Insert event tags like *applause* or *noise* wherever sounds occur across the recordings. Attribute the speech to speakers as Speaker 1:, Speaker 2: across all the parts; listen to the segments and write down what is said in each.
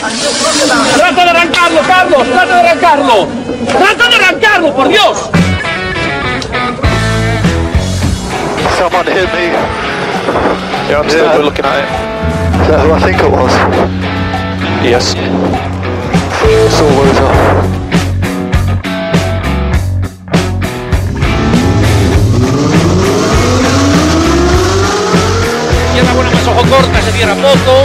Speaker 1: ¡Trata de arrancarlo, Carlos! ¡Trata de arrancarlo! ¡Trata de arrancarlo, por Dios!
Speaker 2: Someone hit me.
Speaker 3: Yeah, I'm still
Speaker 2: Yeah.
Speaker 3: good looking at it.
Speaker 2: Is that who I think it was?
Speaker 3: Yes.
Speaker 1: Izquierda más ojo corta, se cierra poco.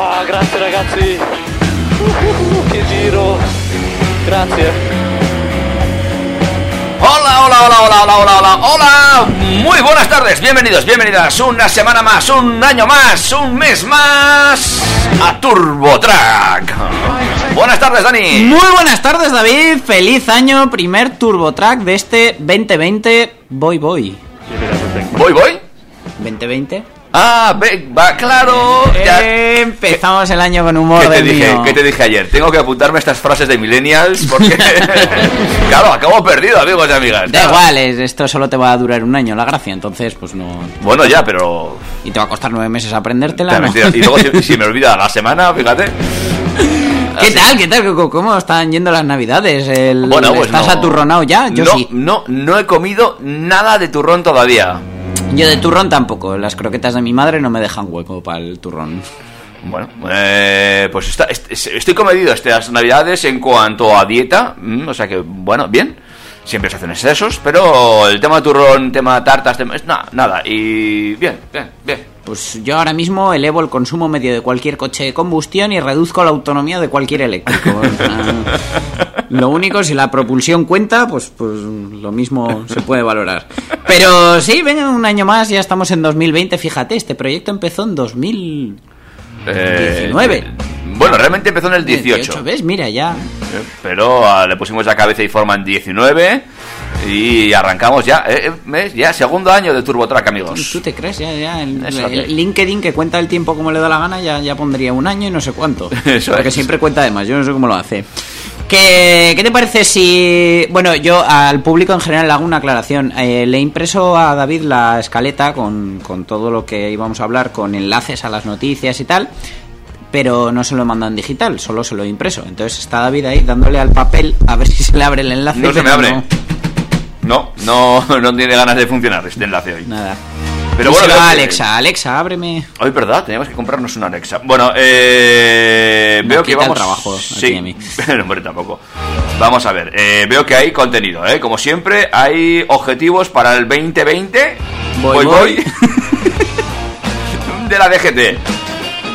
Speaker 2: Oh, grazie ragazzi! Uh, che giro! Grazie!
Speaker 4: Hola, hola, hola, hola, hola, hola, hola, hola. Muy buenas tardes, bienvenidos, bienvenidas. Una semana más, un año más, un mes más a Turbo Track. Buenas tardes, Dani.
Speaker 5: Muy buenas tardes, David. Feliz año, primer Turbo Track de este 2020. Voy, voy.
Speaker 4: Voy, voy.
Speaker 5: 2020.
Speaker 4: Ah, ve, va, claro. Ya.
Speaker 5: Empezamos el año con humor
Speaker 4: ¿Qué te,
Speaker 5: del
Speaker 4: dije,
Speaker 5: mío.
Speaker 4: ¿Qué te dije ayer? Tengo que apuntarme estas frases de millennials porque... *laughs* claro, acabo perdido, amigos y amigas.
Speaker 5: Da igual, es- esto solo te va a durar un año la gracia, entonces pues no...
Speaker 4: Bueno, ya, pero...
Speaker 5: Y te va a costar nueve meses aprendértela, ¿no?
Speaker 4: Y luego si, si me olvida la semana, fíjate.
Speaker 5: ¿Qué tal? ¿Qué tal? ¿Cómo- ¿Cómo están yendo las navidades? El-
Speaker 4: Bueno, pues
Speaker 5: ¿Estás
Speaker 4: no.
Speaker 5: aturronado ya? Yo
Speaker 4: no,
Speaker 5: sí.
Speaker 4: No, no he comido nada de turrón todavía.
Speaker 5: Yo de turrón tampoco. Las croquetas de mi madre no me dejan hueco para el turrón.
Speaker 4: Bueno, eh, pues está- est- estoy comedido estas navidades en cuanto a dieta. mm, o sea que, bueno, bien. Siempre se hacen excesos, pero el tema turrón, tema tartas, tema, nada. Y bien, bien, bien.
Speaker 5: Pues yo ahora mismo elevo el consumo medio de cualquier coche de combustión y reduzco la autonomía de cualquier eléctrico. *laughs* Lo único, si la propulsión cuenta, pues, pues lo mismo se puede valorar. Pero sí, venga, un año más, ya estamos en 2020. Fíjate, este proyecto empezó en 2000.
Speaker 4: Eh,
Speaker 5: 19.
Speaker 4: Bueno, realmente empezó en el 18.
Speaker 5: ¿Ves? Mira, ya.
Speaker 4: eh, Pero ah, le pusimos la cabeza y forma en 19. Y arrancamos ya. eh, eh. Ya, segundo año de TurboTrack, amigos.
Speaker 5: ¿Tú te crees? Ya, ya. El, el LinkedIn que cuenta el tiempo como le da la gana ya, ya pondría un año y no sé cuánto. *laughs*
Speaker 4: Eso
Speaker 5: Porque
Speaker 4: es.
Speaker 5: siempre cuenta de más, yo no sé cómo lo hace. ¿Qué, qué te parece si... Bueno, yo al público en general le hago una aclaración. Eh, le he impreso a David la escaleta con, con todo lo que íbamos a hablar, con enlaces a las noticias y tal, pero no se lo he mandado en digital, solo se lo he impreso. Entonces está David ahí dándole al papel a ver si se le abre el enlace.
Speaker 4: No se me abre. No, no, *laughs* no tiene ganas de funcionar este enlace hoy.
Speaker 5: Nada.
Speaker 4: Pero bueno, que-
Speaker 5: Alexa, Alexa, ábreme.
Speaker 4: Hoy, ¿verdad? Teníamos que comprarnos una Alexa. Bueno, eh,
Speaker 5: No,
Speaker 4: veo que vamos...
Speaker 5: trabajo
Speaker 4: sí,
Speaker 5: a mí. *laughs*
Speaker 4: No, hombre, tampoco. Vamos a ver. eh, veo que hay contenido, ¿eh? Como siempre, hay objetivos para el 2020.
Speaker 5: Voy, voy. *laughs*
Speaker 4: de la DGT.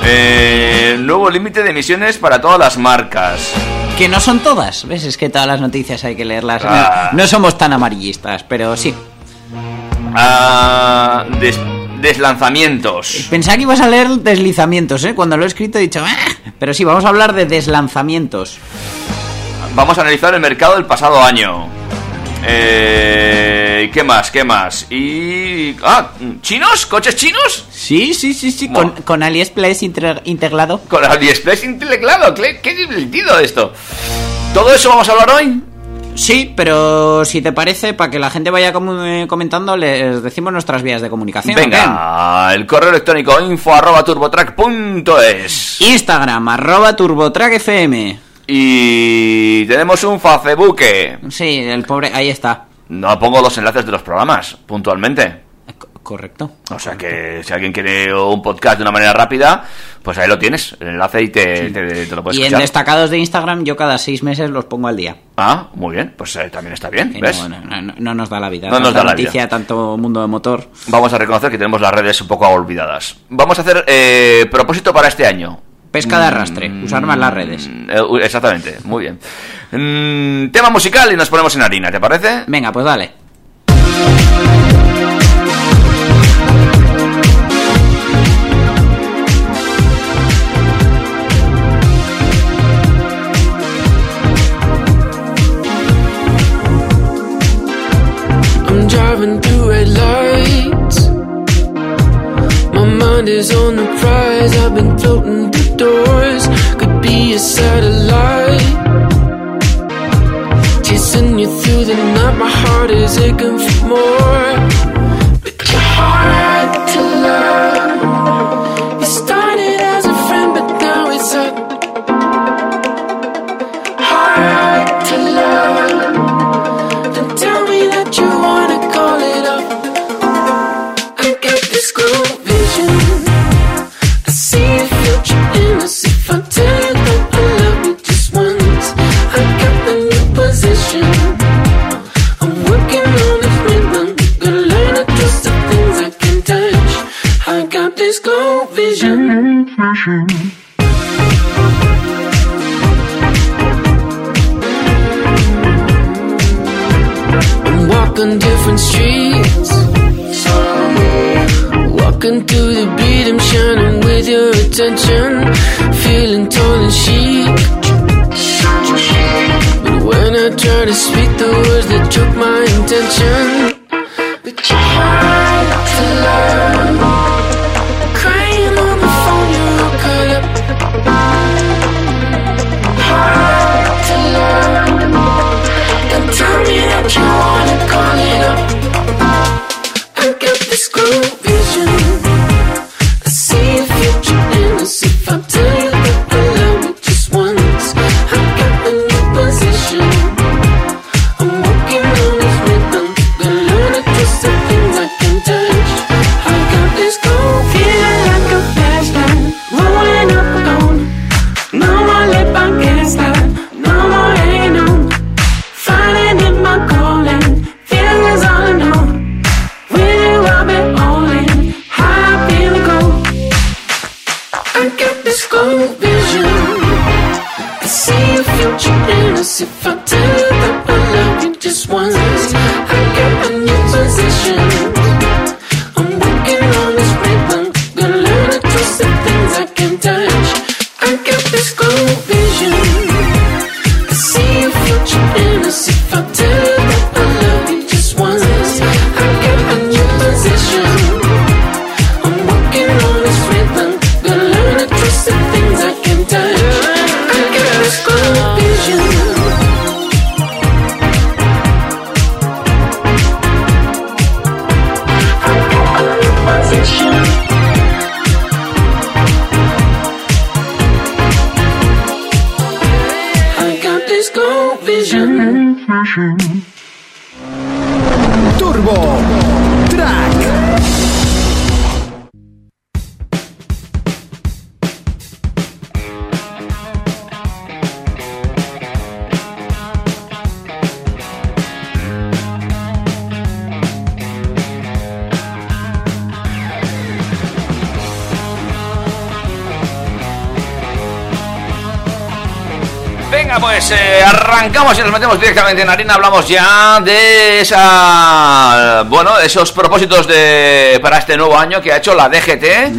Speaker 4: Eh, nuevo límite de emisiones para todas las marcas.
Speaker 5: Que no son todas, ¿ves? Es que todas las noticias hay que leerlas.
Speaker 4: Ah.
Speaker 5: No, no somos tan amarillistas, pero sí.
Speaker 4: Ah, des- deslanzamientos.
Speaker 5: Pensaba que ibas a leer deslizamientos, ¿eh? Cuando lo he escrito he dicho, "Ah". pero sí, vamos a hablar de deslanzamientos.
Speaker 4: Vamos a analizar el mercado del pasado año. Eh, ¿Qué más? ¿Qué más? Y... Ah, ¿chinos? ¿Coches chinos?
Speaker 5: Sí, sí, sí, sí,
Speaker 4: Bueno.
Speaker 5: con, con AliExpress integrado.
Speaker 4: Con AliExpress integrado. ¿Qué, qué divertido esto. ¿Todo eso vamos a hablar hoy?
Speaker 5: Sí, pero si te parece, para que la gente vaya eh, comentando, les decimos nuestras vías de comunicación.
Speaker 4: Venga, el correo electrónico info arroba turbotrack.es
Speaker 5: Instagram, arroba turbotrackfm.
Speaker 4: Y tenemos un Facebook.
Speaker 5: Sí, el pobre, ahí está.
Speaker 4: No pongo los enlaces de los programas puntualmente.
Speaker 5: Co- correcto.
Speaker 4: O sea que si alguien quiere un podcast de una manera rápida, pues ahí lo tienes, el enlace y te, te- te lo puedes
Speaker 5: Y en destacados de Instagram yo cada seis meses los pongo al día.
Speaker 4: Ah, muy bien, pues eh, también está bien, ¿ves?
Speaker 5: No, no, no, no nos da la vida.
Speaker 4: No nos da la
Speaker 5: noticia tanto mundo de motor.
Speaker 4: Vamos a reconocer que tenemos las redes un poco olvidadas. Vamos a hacer eh, propósito para este año.
Speaker 5: Pesca de arrastre, mm, usar más las redes.
Speaker 4: Eh, exactamente, muy bien. Mm, tema musical y nos ponemos en harina, ¿te parece?
Speaker 5: Venga, pues dale.
Speaker 6: Driving through red lights. My mind is on the prize. I've been floating Be a satellite. Chasing you through the night. My heart is aching for more.
Speaker 4: se fã. Nos metemos directamente en harina. Hablamos ya de esa, bueno, esos propósitos de para este nuevo año que ha hecho la DGT,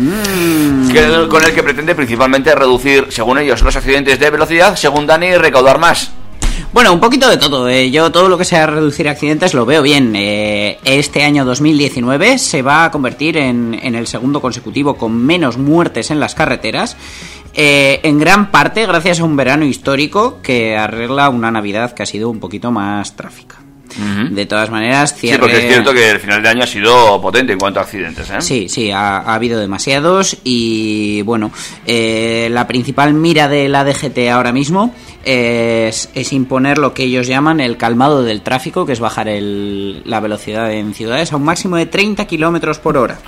Speaker 4: que- con el que pretende principalmente reducir, según ellos, los accidentes de velocidad, según Dani, recaudar más.
Speaker 5: Bueno, un poquito de todo. eh. Yo todo lo que sea reducir accidentes lo veo bien. Eh, este año 2019 se va a convertir en, en el segundo consecutivo con menos muertes en las carreteras. Eh, en gran parte gracias a un verano histórico que arregla una Navidad que ha sido un poquito más tráfica. De todas maneras,
Speaker 4: Sí,
Speaker 5: cierre...
Speaker 4: porque es cierto que el final de año ha sido potente en cuanto a accidentes, ¿eh?
Speaker 5: Sí, sí, ha, ha habido demasiados y bueno, eh, la principal mira de la DGT ahora mismo es, es imponer lo que ellos llaman el calmado del tráfico, que es bajar el- la velocidad en ciudades a un máximo de 30 kilómetros por hora.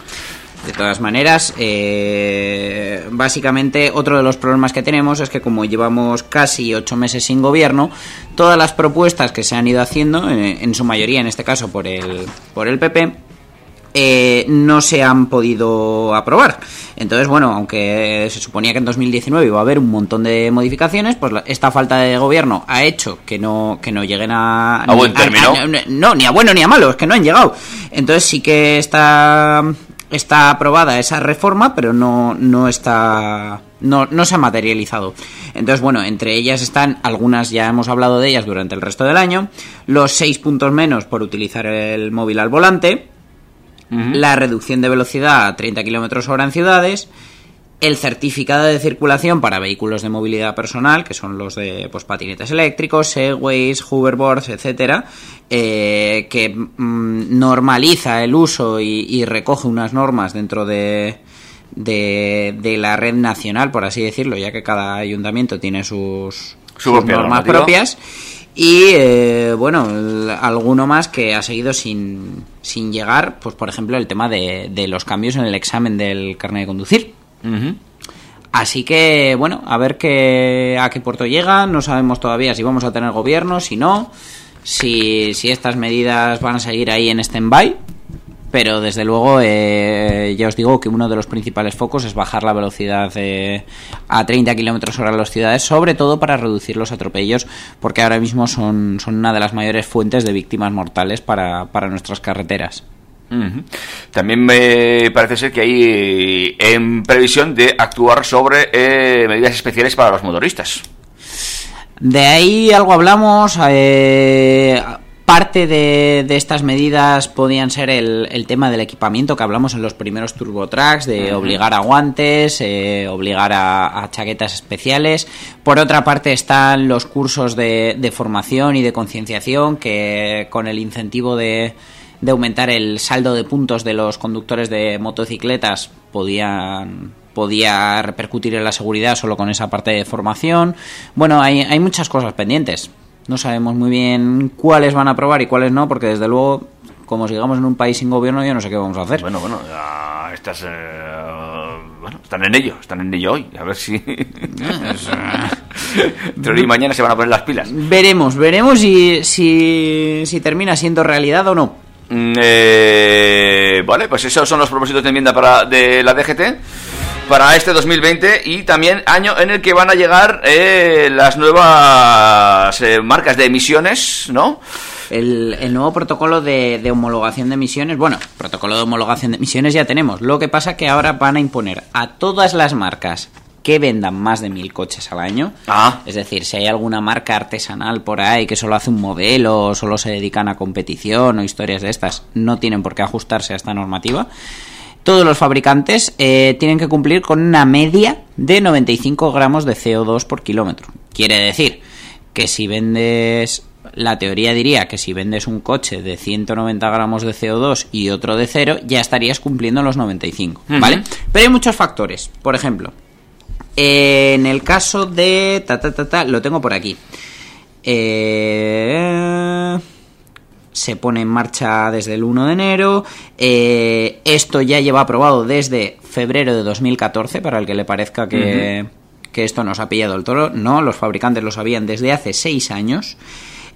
Speaker 5: De todas maneras, eh, básicamente otro de los problemas que tenemos es que como llevamos casi ocho meses sin gobierno, todas las propuestas que se han ido haciendo, eh, en su mayoría en este caso por el, por el PP, eh, no se han podido aprobar. Entonces, bueno, aunque se suponía que en 2019 iba a haber un montón de modificaciones, pues esta falta de gobierno ha hecho que no, que no lleguen a...
Speaker 4: A buen término.
Speaker 5: no, ni a bueno ni a malo, es que no han llegado. Entonces sí que está, está aprobada esa reforma, pero no, no está... No, no se ha materializado. Entonces, bueno, entre ellas están algunas, ya hemos hablado de ellas durante el resto del año, los seis puntos menos por utilizar el móvil al volante, la reducción de velocidad a 30 kilómetros hora en ciudades, el certificado de circulación para vehículos de movilidad personal, que son los de pues, patinetes eléctricos, segways, hoverboards, etcétera, eh, que mm, normaliza el uso y, y recoge unas normas dentro de, de, de la red nacional, por así decirlo, ya que cada ayuntamiento tiene sus, normas
Speaker 4: normativa.
Speaker 5: propias. Y eh, bueno, alguno más que ha seguido sin, sin llegar, pues por ejemplo el tema de, de los cambios en el examen del carnet de conducir. Así que, bueno, a ver qué, a qué puerto llega. No sabemos todavía si vamos a tener gobierno, si no, si, estas medidas van a seguir ahí en stand-by. Pero desde luego, eh, ya os digo que uno de los principales focos es bajar la velocidad eh, a 30 kilómetros hora en las ciudades, sobre todo para reducir los atropellos, porque ahora mismo son, una de las mayores fuentes de víctimas mortales para nuestras carreteras.
Speaker 4: También me parece ser que hay eh, en previsión de actuar sobre eh, medidas especiales para los motoristas.
Speaker 5: De ahí algo hablamos. eh, parte de, de estas medidas podían ser el, el tema del equipamiento que hablamos en los primeros Turbo Tracks, de obligar a guantes, eh, obligar a, a chaquetas especiales. Por otra parte están los cursos de, de formación y de concienciación que con el incentivo de, de aumentar el saldo de puntos de los conductores de motocicletas podían podía repercutir en la seguridad solo con esa parte de formación. Bueno, hay, hay muchas cosas pendientes. No sabemos muy bien cuáles van a aprobar y cuáles no, porque desde luego, como sigamos en un país sin gobierno, yo no sé qué vamos a hacer.
Speaker 4: Bueno, bueno, estas, eh, bueno, están en ello, están en ello hoy. A ver si *laughs* entre hoy y mañana se van a poner las pilas.
Speaker 5: Veremos, veremos si, si, si termina siendo realidad o no.
Speaker 4: Mm, eh, vale, pues esos son los propósitos de enmienda para de la DGT para este 2020 y también año en el que van a llegar eh, las nuevas eh, marcas de emisiones, ¿no?
Speaker 5: El, el nuevo protocolo de, de homologación de emisiones, bueno, protocolo de homologación de emisiones ya tenemos. Lo que pasa que ahora van a imponer a todas las marcas que vendan más de mil coches al año.
Speaker 4: Ah.
Speaker 5: Es decir, si hay alguna marca artesanal por ahí que solo hace un modelo, o solo se dedican a competición o historias de estas, no tienen por qué ajustarse a esta normativa. Todos los fabricantes eh, tienen que cumplir con una media de 95 gramos de CO2 por kilómetro. Quiere decir que si vendes, la teoría diría que si vendes un coche de 190 gramos de CO2 y otro de cero, ya estarías cumpliendo los 95, ¿vale? Pero hay muchos factores. Por ejemplo, en el caso de... Ta, ta, ta, ta, lo tengo por aquí. Eh, se pone en marcha desde el 1 de enero. Eh, esto ya lleva aprobado desde febrero de 2014, para el que le parezca que, que esto nos ha pillado el toro. No, los fabricantes lo sabían desde hace 6 años.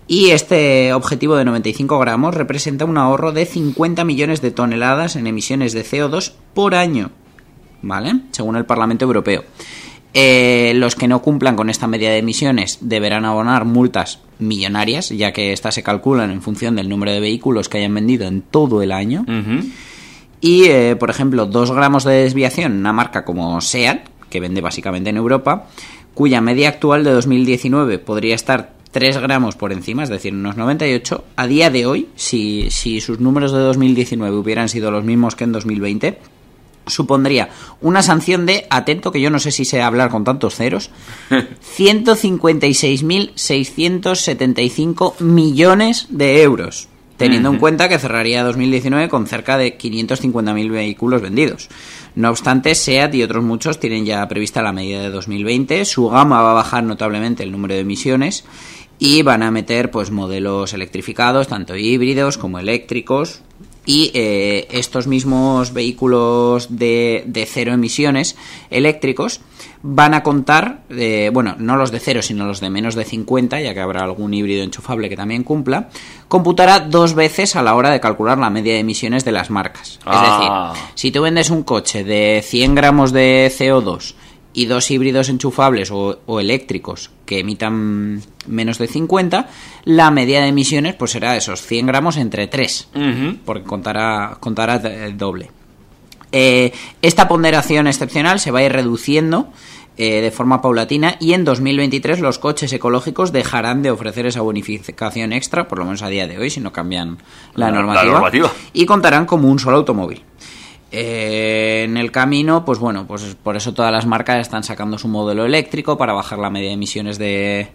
Speaker 5: Y este objetivo de 95 gramos representa un ahorro de 50 millones de toneladas en emisiones de CO2 por año. ¿Vale? Según el Parlamento Europeo. Eh, los que no cumplan con esta media de emisiones deberán abonar multas millonarias, ya que estas se calculan en función del número de vehículos que hayan vendido en todo el año. Y, eh, por ejemplo, 2 gramos de desviación en una marca como SEAT, que vende básicamente en Europa, cuya media actual de 2019 podría estar 3 gramos por encima, es decir, unos 98, a día de hoy, si, si sus números de 2019 hubieran sido los mismos que en 2020, supondría una sanción de, atento que yo no sé si sé hablar con tantos ceros, *laughs* 156.675 millones de euros, teniendo en cuenta que cerraría 2019 con cerca de 550.000 vehículos vendidos. No obstante, SEAT y otros muchos tienen ya prevista la medida de 2020, su gama va a bajar notablemente el número de emisiones y van a meter pues modelos electrificados, tanto híbridos como eléctricos, y eh, estos mismos vehículos de, de cero emisiones eléctricos van a contar, eh, bueno, no los de cero, sino los de menos de 50, ya que habrá algún híbrido enchufable que también cumpla, computará dos veces a la hora de calcular la media de emisiones de las marcas.
Speaker 4: Ah.
Speaker 5: Es decir, si tú vendes un coche de 100 gramos de CO2 y dos híbridos enchufables o, o eléctricos que emitan menos de 50, la media de emisiones pues será esos 100 gramos entre 3
Speaker 4: Ujú.
Speaker 5: porque contará, contará el doble. Eh, esta ponderación excepcional se va a ir reduciendo eh, de forma paulatina y en 2023 los coches ecológicos dejarán de ofrecer esa bonificación extra, por lo menos a día de hoy, si no cambian la,
Speaker 4: La- la
Speaker 5: normativa,
Speaker 4: normativa.
Speaker 5: y contarán como un solo automóvil. Eh, en el camino, pues bueno, pues por eso todas las marcas están sacando su modelo eléctrico para bajar la media de emisiones de,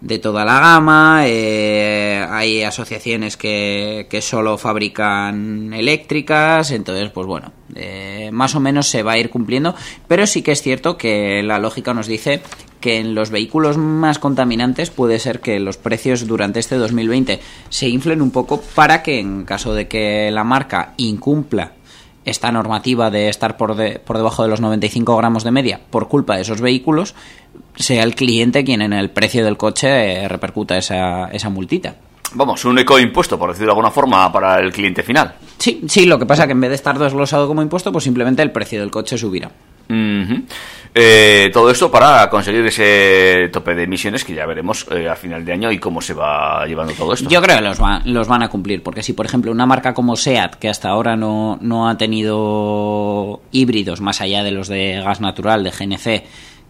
Speaker 5: de toda la gama. eh, hay asociaciones que, que solo fabrican eléctricas, entonces, pues bueno, eh, más o menos se va a ir cumpliendo. Pero sí que es cierto que la lógica nos dice que en los vehículos más contaminantes puede ser que los precios durante este 2020 se inflen un poco para que en caso de que la marca incumpla esta normativa de estar por, de- por debajo de los 95 gramos de media por culpa de esos vehículos, sea el cliente quien en el precio del coche eh, repercuta esa, esa multita.
Speaker 4: Vamos, un ecoimpuesto, por decirlo de alguna forma, para el cliente final.
Speaker 5: Sí, sí, lo que pasa es que en vez de estar desglosado como impuesto, pues simplemente el precio del coche subirá.
Speaker 4: Eh, todo esto para conseguir ese tope de emisiones que ya veremos eh, a final de año y cómo se va llevando todo esto.
Speaker 5: Yo creo que los, va- los van a cumplir, porque si, por ejemplo, una marca como SEAT, que hasta ahora no, no ha tenido híbridos más allá de los de gas natural, de GNC,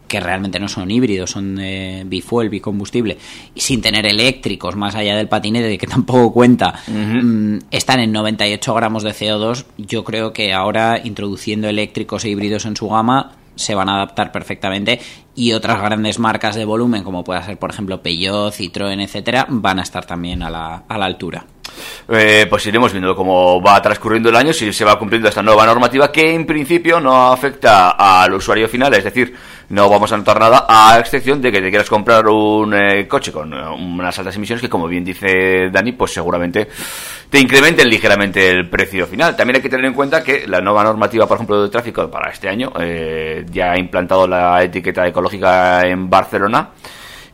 Speaker 5: que realmente no son híbridos, son eh, bifuel, bicombustible, y sin tener eléctricos más allá del patinete, que *laughs* tampoco cuenta, mm, están en 98 gramos de CO2, yo creo que ahora introduciendo eléctricos e híbridos en su gama se van a adaptar perfectamente y otras grandes marcas de volumen como pueda ser por ejemplo Peugeot, Citroën, etcétera, van a estar también a la, a la altura.
Speaker 4: Eh, pues iremos viendo cómo va transcurriendo el año, si se va cumpliendo esta nueva normativa que en principio no afecta al usuario final, es decir, no vamos a notar nada a excepción de que te quieras comprar un eh, coche con eh, unas altas emisiones que como bien dice Dani, pues seguramente te incrementen ligeramente el precio final. También hay que tener en cuenta que la nueva normativa, por ejemplo, de tráfico para este año eh, ya ha implantado la etiqueta ecológica en Barcelona.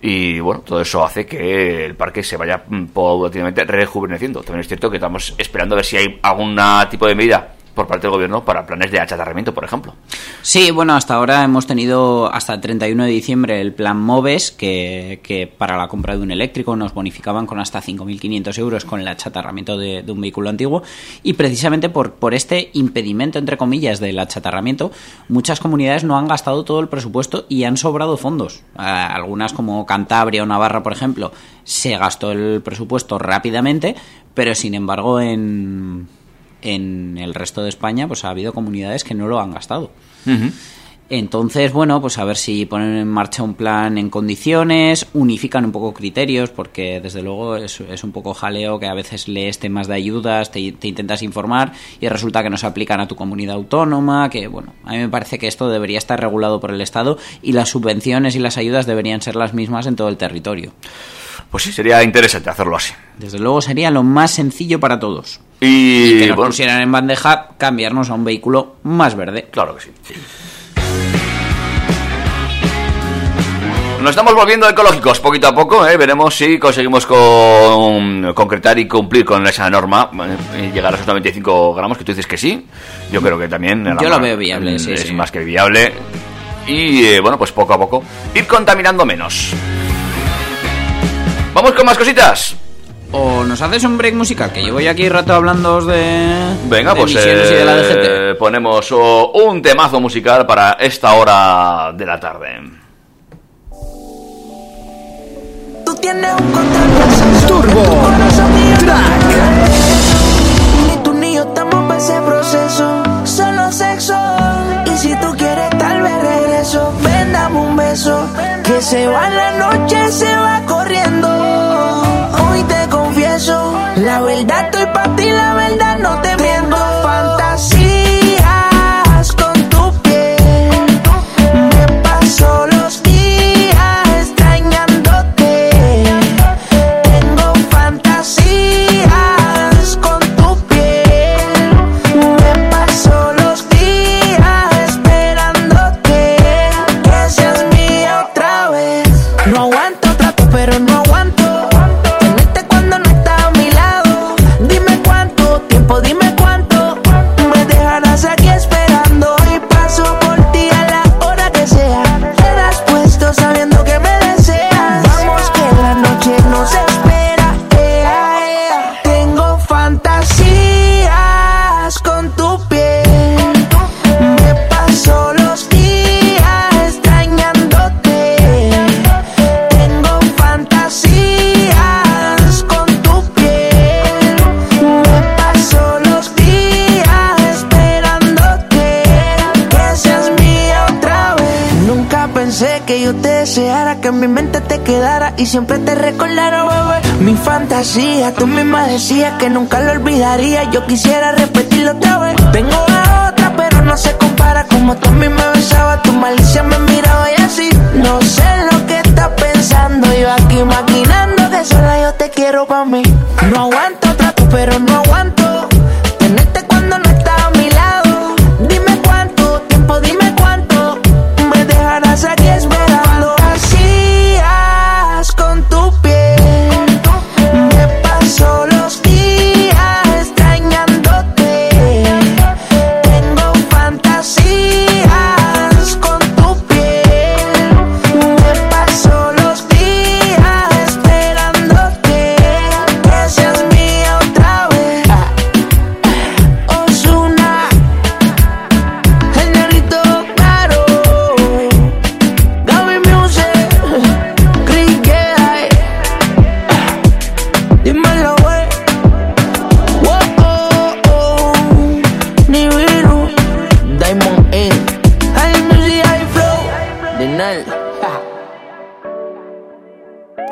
Speaker 4: Y bueno, todo eso hace que el parque se vaya mm, paulatinamente rejuveneciendo. También es cierto que estamos esperando a ver si hay algún tipo de medida por parte del gobierno para planes de achatarramiento, por ejemplo.
Speaker 5: Sí, bueno, hasta ahora hemos tenido hasta el 31 de diciembre el plan MOVES, que, que para la compra de un eléctrico nos bonificaban con hasta 5.500 euros con el achatarramiento de, un vehículo antiguo. Y precisamente por, por este impedimento, entre comillas, del achatarramiento, muchas comunidades no han gastado todo el presupuesto y han sobrado fondos. Algunas como Cantabria o Navarra, por ejemplo, se gastó el presupuesto rápidamente, pero sin embargo en en el resto de España pues ha habido comunidades que no lo han gastado. Entonces, bueno, pues a ver si ponen en marcha un plan en condiciones, unifican un poco criterios, porque desde luego es, es un poco jaleo que a veces lees temas de ayudas, te, te intentas informar y resulta que no se aplican a tu comunidad autónoma, que bueno, a mí me parece que esto debería estar regulado por el Estado y las subvenciones y las ayudas deberían ser las mismas en todo el territorio.
Speaker 4: Pues sí, sería interesante hacerlo así.
Speaker 5: Desde luego sería lo más sencillo para todos.
Speaker 4: Y,
Speaker 5: Y que nos
Speaker 4: bueno,
Speaker 5: pusieran en bandeja cambiarnos a un vehículo más verde.
Speaker 4: claro que sí. Nos estamos volviendo ecológicos poquito a poco, ¿eh? veremos si conseguimos con, concretar y cumplir con esa norma ¿eh? y llegar a esos 95 gramos, que tú dices que sí. Yo creo que también
Speaker 5: Yo lo veo viable, sí,
Speaker 4: es
Speaker 5: sí.
Speaker 4: más que viable. Y eh, bueno, pues poco a poco ir contaminando menos. Vamos con más cositas.
Speaker 5: O nos haces un break musical, que llevo ya aquí rato hablando de.
Speaker 4: Venga,
Speaker 5: de
Speaker 4: pues
Speaker 5: emisiones y de la
Speaker 4: eh,
Speaker 5: DGT.
Speaker 4: ponemos oh, un temazo musical para esta hora de la tarde.
Speaker 7: Tú tienes un control preciso
Speaker 8: Turbo Track.
Speaker 7: Ni tú ni yo estamos para ese proceso. Solo sexo. Y si tú quieres, tal vez regreso. Ven, dame un beso. Que se va la noche, se va corriendo. Verdad estoy para ti, la verdad y siempre te recordara, bebé. Mi fantasía, tú misma decías que nunca lo olvidaría. Yo quisiera repetirlo otra vez. Tengo a otra, pero no se compara. Como tú a mí me besabas, tu malicia me miraba y así. No sé lo que estás pensando. Yo aquí maquinando que sola yo te quiero pa' mí. No aguanto trato, pero no aguanto.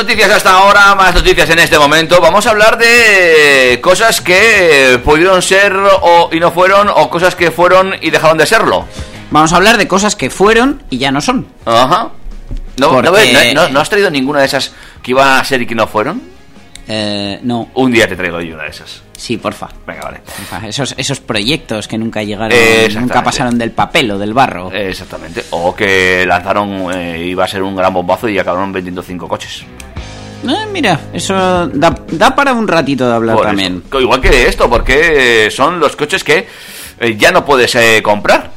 Speaker 4: Noticias hasta ahora, más noticias en este momento. Vamos a hablar de cosas que pudieron ser o, y no fueron, o cosas que fueron y dejaron de serlo.
Speaker 5: Vamos a hablar de cosas que fueron y ya no son.
Speaker 4: Ajá. ¿No,
Speaker 5: Porque-
Speaker 4: no, ves? ¿No- no- no has traído ninguna de esas que iban a ser y que no fueron?
Speaker 5: Eh, no,
Speaker 4: Un día te traigo yo una de esas.
Speaker 5: Sí, porfa.
Speaker 4: Venga, vale.
Speaker 5: Porfa, Esos, esos proyectos que nunca llegaron, nunca pasaron del papel o del barro.
Speaker 4: Exactamente. O que lanzaron, eh, iba a ser un gran bombazo y acabaron vendiendo cinco coches.
Speaker 5: Eh, mira, eso da, da para un ratito de hablar
Speaker 4: Por
Speaker 5: también.
Speaker 4: Igual que esto, porque son los coches que eh, ya no puedes eh, comprar.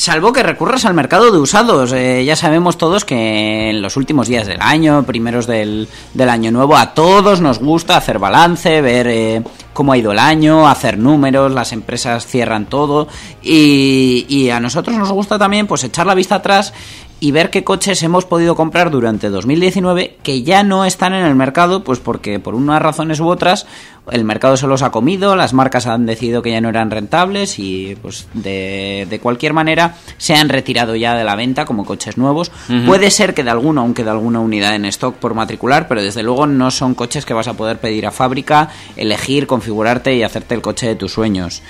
Speaker 5: Salvo que recurras al mercado de usados. Eh, ya sabemos todos que en los últimos días del año, primeros del, del año nuevo, a todos nos gusta hacer balance, ver eh, cómo ha ido el año, hacer números, las empresas cierran todo. Y, y a nosotros nos gusta también pues echar la vista atrás y ver qué coches hemos podido comprar durante 2019 que ya no están en el mercado, pues porque por unas razones u otras el mercado se los ha comido, las marcas han decidido que ya no eran rentables y pues de, de cualquier manera se han retirado ya de la venta como coches nuevos. Puede ser que de alguno, aunque de alguna unidad en stock por matricular, pero desde luego no son coches que vas a poder pedir a fábrica, elegir, configurarte y hacerte el coche de tus sueños.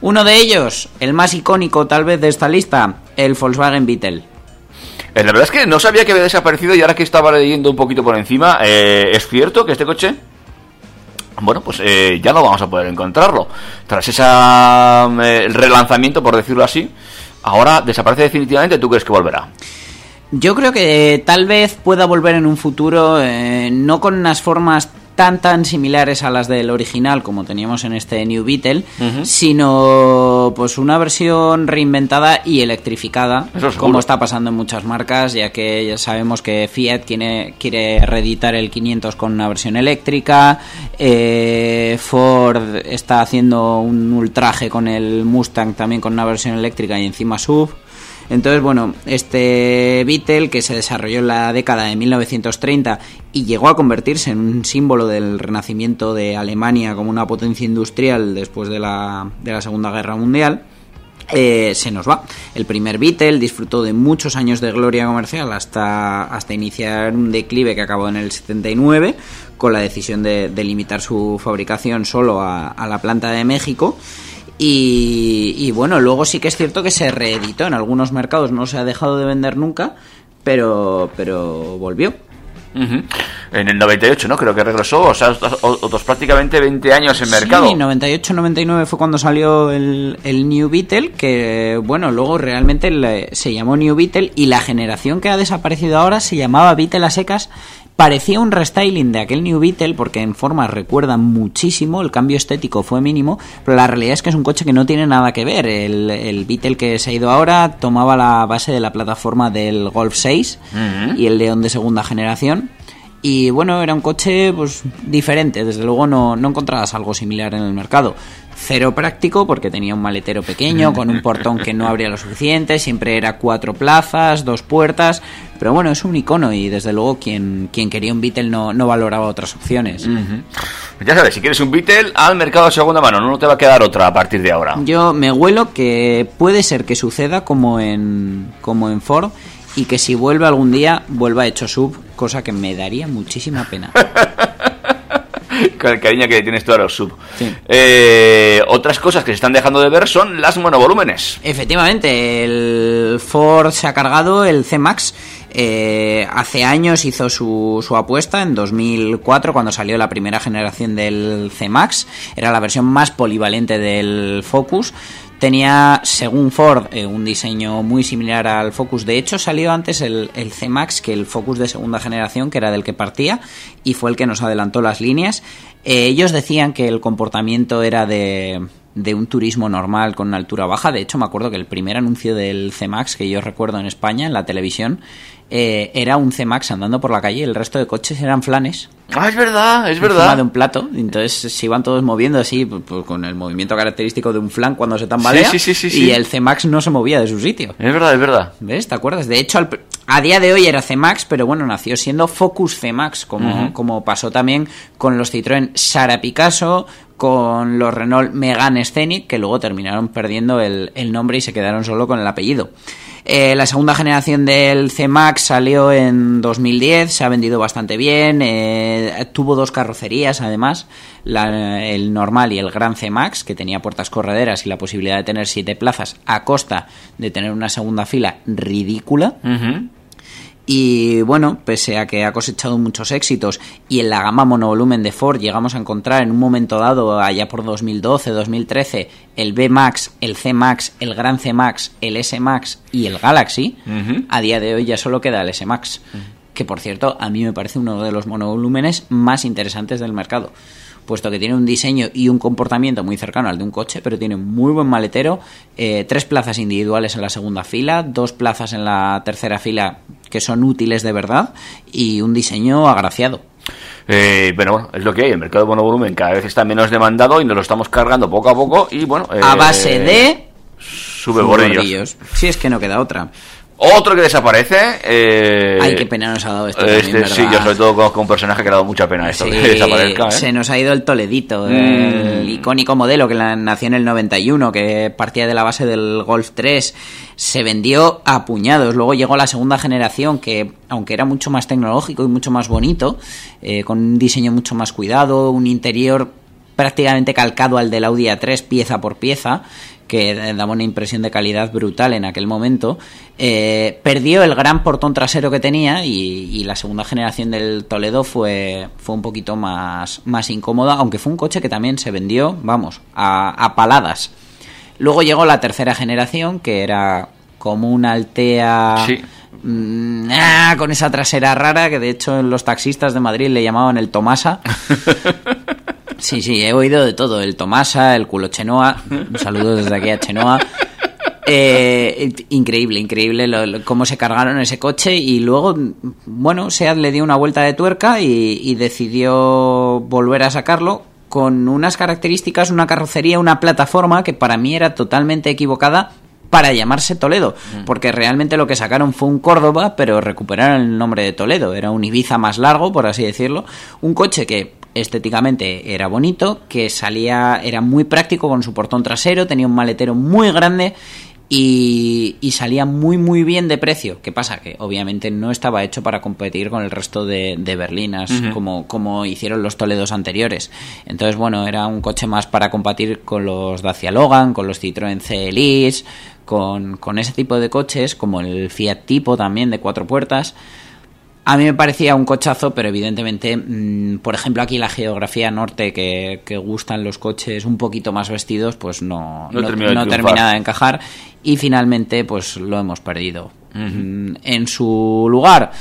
Speaker 5: Uno de ellos, el más icónico tal vez de esta lista, el Volkswagen Beetle.
Speaker 4: Eh, la verdad es que no sabía que había desaparecido y ahora que estaba leyendo un poquito por encima, eh, es cierto que este coche, bueno, pues eh, ya no vamos a poder encontrarlo. Tras ese relanzamiento, por decirlo así, ahora desaparece definitivamente. ¿Tú crees que volverá?
Speaker 5: Yo creo que tal vez pueda volver en un futuro, no con unas formas tan tan similares a las del original como teníamos en este New Beetle, sino pues una versión reinventada y electrificada, como está pasando en muchas marcas, ya que ya sabemos que Fiat quiere, quiere reeditar el 500 con una versión eléctrica, eh, Ford está haciendo un ultraje con el Mustang también con una versión eléctrica y encima SUV. Entonces, bueno, este Beetle que se desarrolló en la década de 1930 y llegó a convertirse en un símbolo del renacimiento de Alemania como una potencia industrial después de la, de la Segunda Guerra Mundial, eh, se nos va. El primer Beetle disfrutó de muchos años de gloria comercial hasta, hasta iniciar un declive que acabó en el 79 con la decisión de, de limitar su fabricación solo a la planta de México. Y, y bueno, luego sí que es cierto que se reeditó en algunos mercados, no se ha dejado de vender nunca, pero, pero volvió.
Speaker 4: En el 98, ¿no? Creo que regresó, o sea, otros, prácticamente 20 años en mercado.
Speaker 5: Sí, 98-99 fue cuando salió el, el New Beetle, que bueno, luego realmente se llamó New Beetle y la generación que ha desaparecido ahora se llamaba Beetle a secas. Parecía un restyling de aquel New Beetle porque en forma recuerda muchísimo, el cambio estético fue mínimo, pero la realidad es que es un coche que no tiene nada que ver. El, el Beetle que se ha ido ahora tomaba la base de la plataforma del Golf 6
Speaker 4: Ujú.
Speaker 5: y el León de segunda generación. Y bueno, era un coche pues diferente, desde luego no, no encontrabas algo similar en el mercado. Cero práctico porque tenía un maletero pequeño con un portón que no abría lo suficiente, siempre era cuatro plazas, dos puertas, pero bueno, es un icono y desde luego quien, quien quería un Beetle no, no valoraba otras opciones.
Speaker 4: Ya sabes, si quieres un Beetle, al mercado de segunda mano, no te va a quedar otra a partir de ahora.
Speaker 5: Yo me huelo que puede ser que suceda como en, como en Ford y que si vuelve algún día vuelva hecho sub, cosa que me daría muchísima pena. *laughs*
Speaker 4: Con el cariño que tienes tú a los sub.
Speaker 5: Sí.
Speaker 4: Eh, otras cosas que se están dejando de ver son las monovolúmenes.
Speaker 5: Efectivamente, el Ford se ha cargado el C-Max. Eh, hace años hizo su, su apuesta, en 2004, cuando salió la primera generación del C-Max. Era la versión más polivalente del Focus. Tenía, según Ford, eh, un diseño muy similar al Focus. De hecho, salió antes el, el C-Max que el Focus de segunda generación, que era del que partía, y fue el que nos adelantó las líneas. Eh, ellos decían que el comportamiento era de, de un turismo normal con una altura baja. De hecho, me acuerdo que el primer anuncio del C-Max que yo recuerdo en España, en la televisión, eh, era un C-Max andando por la calle y el resto de coches eran flanes.
Speaker 4: Ah, es verdad, es
Speaker 5: Encima de
Speaker 4: verdad.
Speaker 5: un plato. Entonces se iban todos moviendo así, pues, con el movimiento característico de un flan cuando se tambalea.
Speaker 4: Sí, sí, sí, sí,
Speaker 5: y el C-Max no se movía de su sitio.
Speaker 4: Es verdad, es verdad.
Speaker 5: ¿Ves? ¿Te acuerdas? De hecho, al a día de hoy era C-Max, pero bueno, nació siendo Focus C-Max, como, como pasó también con los Citroën Sara Picasso, con los Renault Megane Scenic, que luego terminaron perdiendo el, nombre y se quedaron solo con el apellido. Eh, la segunda generación del C-Max salió en 2010, se ha vendido bastante bien, eh, tuvo dos carrocerías además, el normal y el Gran C-Max, que tenía puertas correderas y la posibilidad de tener siete plazas a costa de tener una segunda fila ridícula. Y bueno, pese a que ha cosechado muchos éxitos y en la gama monovolumen de Ford llegamos a encontrar en un momento dado, allá por 2012, 2013, el B-Max, el C-Max, el Gran C-Max, el S-Max y el Galaxy, a día de hoy ya solo queda el S-Max. Que por cierto, a mí me parece uno de los monovolúmenes más interesantes del mercado. Puesto que tiene un diseño y un comportamiento muy cercano al de un coche, pero tiene muy buen maletero, eh, tres plazas individuales en la segunda fila, dos plazas en la tercera fila que son útiles de verdad y un diseño agraciado.
Speaker 4: Eh, pero bueno, es lo que hay. El mercado de monovolumen cada vez está menos demandado y nos lo estamos cargando poco a poco. Y bueno,
Speaker 5: A
Speaker 4: eh,
Speaker 5: base de
Speaker 4: Sube bordillos.
Speaker 5: bordillos. Si es que no queda otra.
Speaker 4: Otro que desaparece. Eh,
Speaker 5: Ay, qué pena nos ha dado esto.
Speaker 4: Este,
Speaker 5: también,
Speaker 4: sí, yo sobre todo conozco un personaje que le ha dado mucha pena esto,
Speaker 5: Sí,
Speaker 4: que desaparezca. ¿eh?
Speaker 5: Se nos ha ido el Toledito,
Speaker 4: Mm.
Speaker 5: el icónico modelo que nació en el 91, que partía de la base del Golf 3. Se vendió a puñados. Luego llegó la segunda generación, que aunque era mucho más tecnológico y mucho más bonito, eh, con un diseño mucho más cuidado, un interior prácticamente calcado al del Audi A3 pieza por pieza, que daba una impresión de calidad brutal en aquel momento, eh, perdió el gran portón trasero que tenía y, y la segunda generación del Toledo fue, fue un poquito más, más incómoda, aunque fue un coche que también se vendió, vamos, a, a paladas. Luego llegó la tercera generación, que era como una Altea...
Speaker 4: Sí.
Speaker 5: mm, ah, con esa trasera rara que de hecho los taxistas de Madrid le llamaban el Tomasa. *laughs* Sí, sí, he oído de todo. El Tomasa, el culo Chenoa. Un saludo desde aquí a Chenoa. Eh, increíble, increíble lo- lo- cómo se cargaron ese coche y luego, bueno, Seat le dio una vuelta de tuerca y, y decidió volver a sacarlo con unas características, una carrocería, una plataforma que para mí era totalmente equivocada para llamarse Toledo, porque realmente lo que sacaron fue un Córdoba, pero recuperaron el nombre de Toledo, era un Ibiza más largo, por así decirlo, un coche que estéticamente era bonito, que salía, era muy práctico con su portón trasero, tenía un maletero muy grande y, y salía muy muy bien de precio. ¿Qué pasa? Que obviamente no estaba hecho para competir con el resto de, de berlinas como, como hicieron los Toledos anteriores. Entonces, bueno, era un coche más para competir con los Dacia Logan, con los Citroën C Elise, con, con ese tipo de coches, como el Fiat Tipo también de cuatro puertas. A mí me parecía un cochazo, pero evidentemente, mm, por ejemplo, aquí la geografía norte que, que gustan los coches un poquito más vestidos, pues no,
Speaker 4: No
Speaker 5: no, termina de encajar y finalmente pues lo hemos perdido. Mm, En su lugar,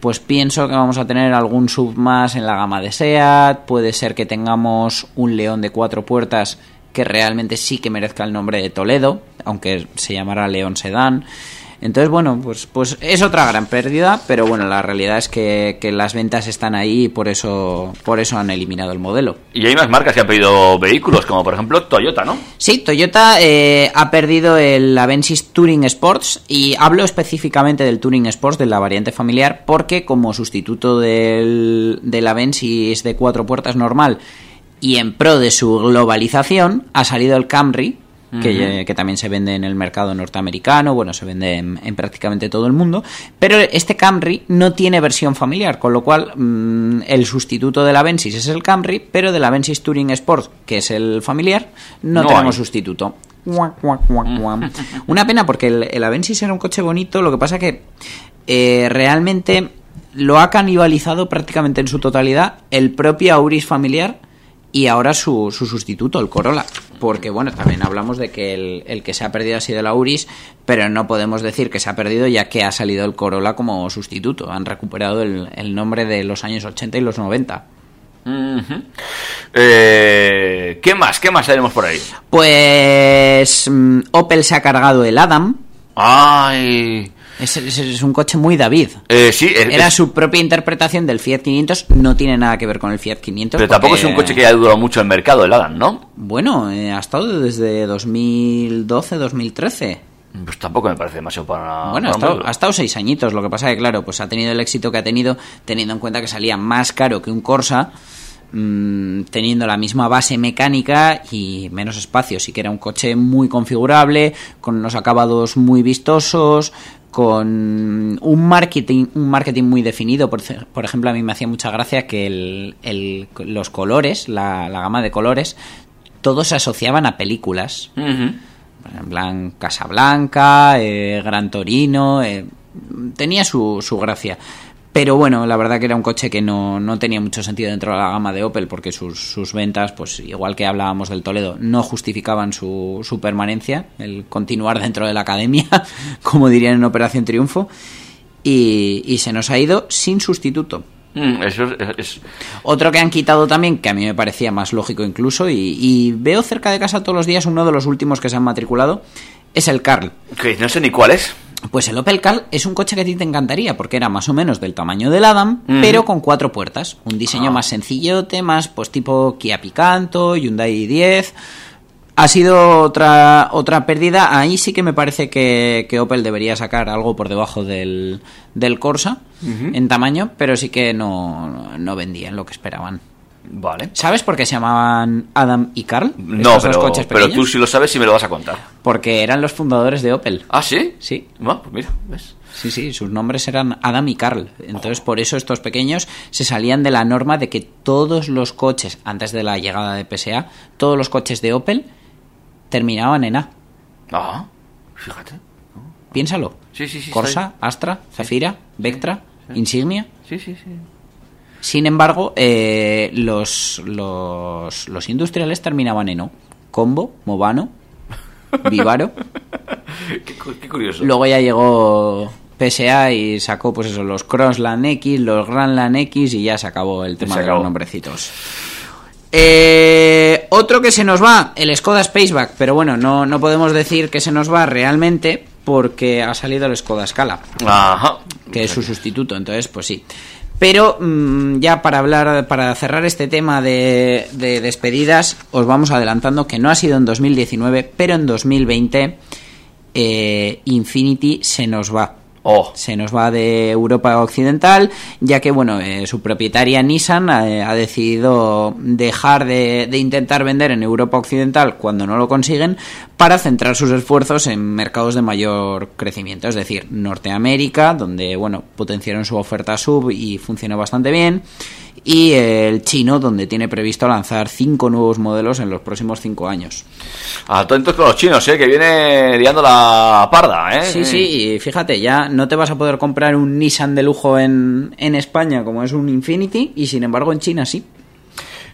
Speaker 5: pues pienso que vamos a tener algún sub más en la gama de SEAT, puede ser que tengamos un León de cuatro puertas que realmente sí que merezca el nombre de Toledo, aunque se llamará León Sedán. Entonces, bueno, pues, pues es otra gran pérdida, pero bueno, la realidad es que, que las ventas están ahí y por eso, por eso han eliminado el modelo.
Speaker 4: Y hay más marcas que han pedido vehículos, como por ejemplo Toyota, ¿no?
Speaker 5: Sí, Toyota eh, ha perdido el Avensis Touring Sports y hablo específicamente del Touring Sports, de la variante familiar, porque como sustituto del, del Avensis de cuatro puertas normal y en pro de su globalización, ha salido el Camry, que, que también se vende en el mercado norteamericano, bueno, se vende en, en prácticamente todo el mundo, pero este Camry no tiene versión familiar, con lo cual mm, el sustituto del Avensis es el Camry, pero del Avensis Touring Sport, que es el familiar, no,
Speaker 4: No
Speaker 5: tenemos
Speaker 4: hay.
Speaker 5: sustituto. Una pena porque el, el Avensis era un coche bonito, lo que pasa que eh, realmente lo ha canibalizado prácticamente en su totalidad el propio Auris familiar y ahora su, su sustituto, el Corolla. Porque bueno, también hablamos de que el, el que se ha perdido ha sido el Auris, pero no podemos decir que se ha perdido ya que ha salido el Corolla como sustituto. Han recuperado el, el nombre de los años 80 y los 90.
Speaker 4: Ujú. Eh, ¿Qué más? ¿Qué más tenemos por ahí?
Speaker 5: Pues mm, Opel se ha cargado el Adam.
Speaker 4: Ay.
Speaker 5: Es, es- es un coche muy David.
Speaker 4: Eh, sí, es-
Speaker 5: Era su propia interpretación del Fiat 500, no tiene nada que ver con el Fiat 500.
Speaker 4: pero tampoco es un coche que haya durado mucho en el mercado, el Adam, ¿no?
Speaker 5: Bueno, eh, ha estado desde 2012, 2013.
Speaker 4: Pues tampoco me parece demasiado para.
Speaker 5: Bueno, ha
Speaker 4: para
Speaker 5: estado, ha estado seis añitos. Lo que pasa que, claro, pues ha tenido el éxito que ha tenido, teniendo en cuenta que salía más caro que un Corsa, mm, teniendo la misma base mecánica y menos espacio. Sí que era un coche muy configurable, con unos acabados muy vistosos, con un marketing, un marketing muy definido. Por, ejemplo, a mí me hacía mucha gracia que el- el- los colores, la, la gama de colores, todos se asociaban a películas. En plan, Casablanca, eh, Gran Torino, eh, tenía su, su gracia. Pero bueno, la verdad que era un coche que no, no tenía mucho sentido dentro de la gama de Opel porque sus, sus ventas, pues igual que hablábamos del Toledo, no justificaban su, su permanencia, el continuar dentro de la academia, *laughs* como dirían en Operación Triunfo, y, y se nos ha ido sin sustituto.
Speaker 4: Mm, eso es, es- es-
Speaker 5: Otro que han quitado también, que a mí me parecía más lógico incluso, y, y veo cerca de casa todos los días uno de los últimos que se han matriculado, es el Carl.
Speaker 4: que no sé ni cuál es.
Speaker 5: Pues el Opel Carl es un coche que a ti te encantaría, porque era más o menos del tamaño del Adam, pero con cuatro puertas. Un diseño
Speaker 4: Ah.
Speaker 5: más sencillote, más pues tipo Kia Picanto, Hyundai i10. Ha sido otra, otra pérdida. Ahí sí que me parece que, que Opel debería sacar algo por debajo del, del Corsa en tamaño, pero sí que no, no vendían lo que esperaban.
Speaker 4: Vale.
Speaker 5: ¿Sabes por qué se llamaban Adam y Carl?
Speaker 4: No, pero,
Speaker 5: coches
Speaker 4: pero tú sí lo sabes y me lo vas a contar.
Speaker 5: Porque eran los fundadores de Opel.
Speaker 4: ¿Ah, sí?
Speaker 5: Sí.
Speaker 4: Bueno, pues mira, ¿ves?
Speaker 5: Sí, sí, sus nombres eran Adam y Carl. Entonces, por eso estos pequeños se salían de la norma de que todos los coches, antes de la llegada de PSA, todos los coches de Opel terminaban en A.
Speaker 4: Ah, fíjate.
Speaker 5: Piénsalo.
Speaker 4: Sí, sí, sí.
Speaker 5: Corsa, Astra, Zafira, Vectra, Insignia.
Speaker 4: Sí, sí, sí.
Speaker 5: Sin embargo, eh, los, los, los industriales terminaban en O. Combo, Movano, Vivaro. *laughs*
Speaker 4: Qué, cu- qué curioso.
Speaker 5: Luego ya llegó PSA y sacó pues eso, los Crossland X, los Grandland X y ya se acabó el tema de los nombrecitos. Eh, otro que se nos va, el Skoda Spaceback, pero bueno, no, no podemos decir que se nos va realmente porque ha salido el Skoda Scala,
Speaker 4: Ajá.
Speaker 5: que es su sustituto, entonces pues sí. Pero mm, ya para hablar, para cerrar este tema de, de despedidas, os vamos adelantando que no ha sido en 2019, pero en 2020 eh, Infinity se nos va.
Speaker 4: Oh.
Speaker 5: Se nos va de Europa Occidental, ya que bueno, eh, su propietaria Nissan eh, ha decidido dejar de, de intentar vender en Europa Occidental cuando no lo consiguen, para centrar sus esfuerzos en mercados de mayor crecimiento, es decir, Norteamérica, donde bueno, potenciaron su oferta sub y funcionó bastante bien, y el chino, donde tiene previsto lanzar cinco nuevos modelos en los próximos cinco años.
Speaker 4: Atentos con los chinos, ¿eh? Que viene liando la parda, ¿eh?
Speaker 5: Sí, sí, y fíjate, ya no te vas a poder comprar un Nissan de lujo en, en España como es un Infinity y sin embargo en China sí.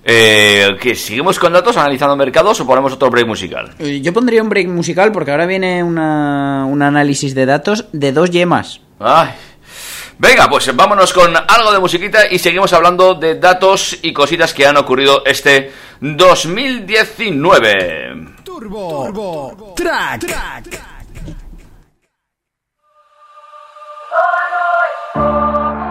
Speaker 4: Eh, ¿que ¿Seguimos con datos analizando mercados o ponemos otro break musical?
Speaker 5: Eh, Yo pondría un break musical porque ahora viene una- un análisis de datos de dos yemas.
Speaker 4: Ay. Venga, pues vámonos con algo de musiquita y seguimos hablando de datos y cositas que han ocurrido este 2019.
Speaker 8: Turbo, Turbo Track.
Speaker 6: Como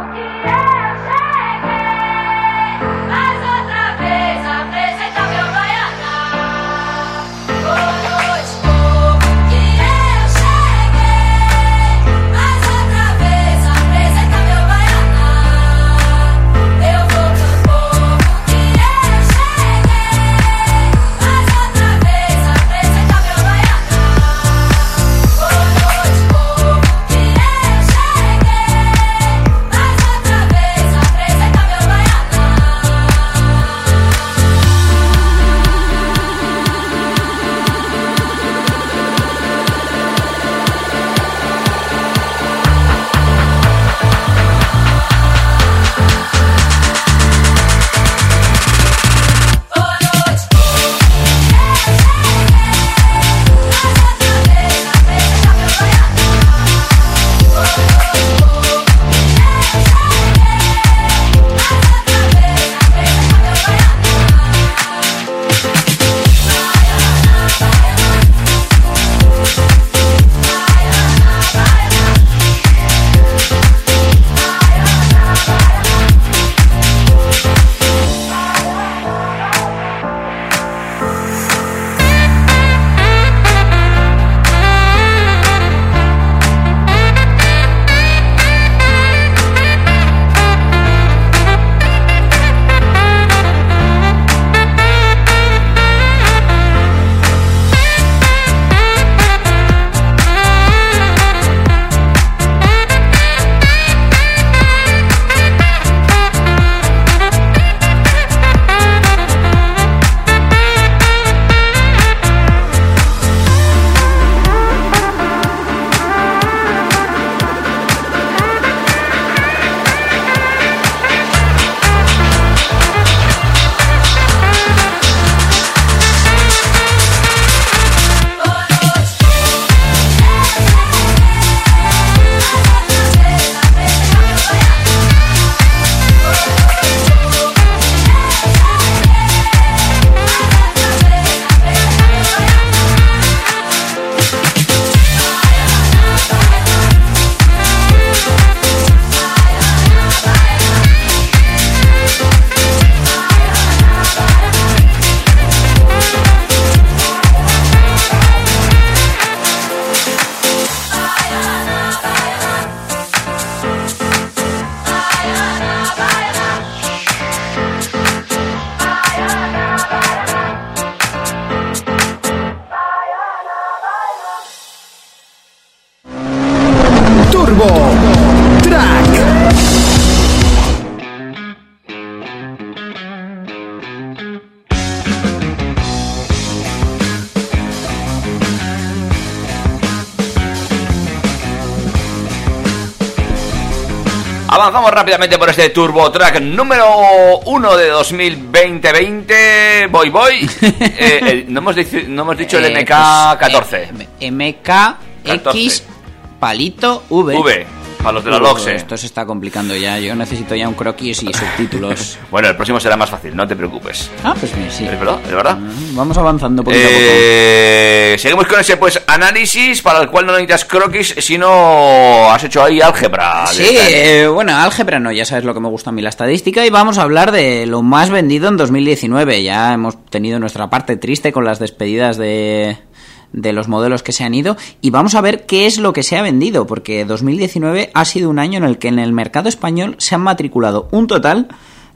Speaker 4: Avanzamos rápidamente por este Turbo Track número 1 de 2020-20. Voy, voy. *laughs* Eh, eh, no, hemos dicho, no hemos dicho el
Speaker 5: Eh,
Speaker 4: MK14.
Speaker 5: pues, MKX palito V.
Speaker 4: V, para los de la
Speaker 5: Uh,
Speaker 4: LOXE.
Speaker 5: Esto se está complicando ya. Yo necesito ya un croquis y subtítulos. *laughs*
Speaker 4: Bueno, el próximo será más fácil, no te preocupes.
Speaker 5: ah, pues mira, sí.
Speaker 4: ¿Es verdad? ¿Es verdad?
Speaker 5: Vamos avanzando poquito
Speaker 4: Eh, seguimos con ese pues análisis para el cual no necesitas croquis, sino has hecho ahí álgebra.
Speaker 5: a poco. Sí, eh, bueno, álgebra no, ya sabes lo que me gusta a mí la estadística y vamos a hablar de lo más vendido en 2019. Ya hemos tenido nuestra parte triste con las despedidas de, de los modelos que se han ido y vamos a ver qué es lo que se ha vendido, porque 2019 ha sido un año en el que en el mercado español se han matriculado un total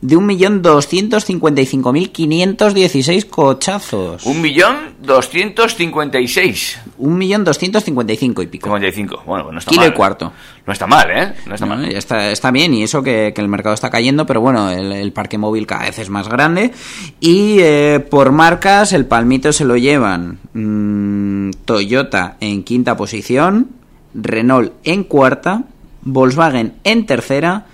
Speaker 5: de 1.255.516 cochazos.
Speaker 4: Un millón doscientos cincuenta y seis.
Speaker 5: 1.255 y pico.
Speaker 4: 55. Bueno, pues no está
Speaker 5: Kilo
Speaker 4: mal.
Speaker 5: y cuarto.
Speaker 4: No está mal, ¿eh? No está
Speaker 5: No,
Speaker 4: mal.
Speaker 5: está, está bien y eso que, que el mercado está cayendo, pero bueno, el, el parque móvil cada vez es más grande. Y eh, por marcas, el palmito se lo llevan mm, Toyota en quinta posición, Renault en cuarta, Volkswagen en tercera,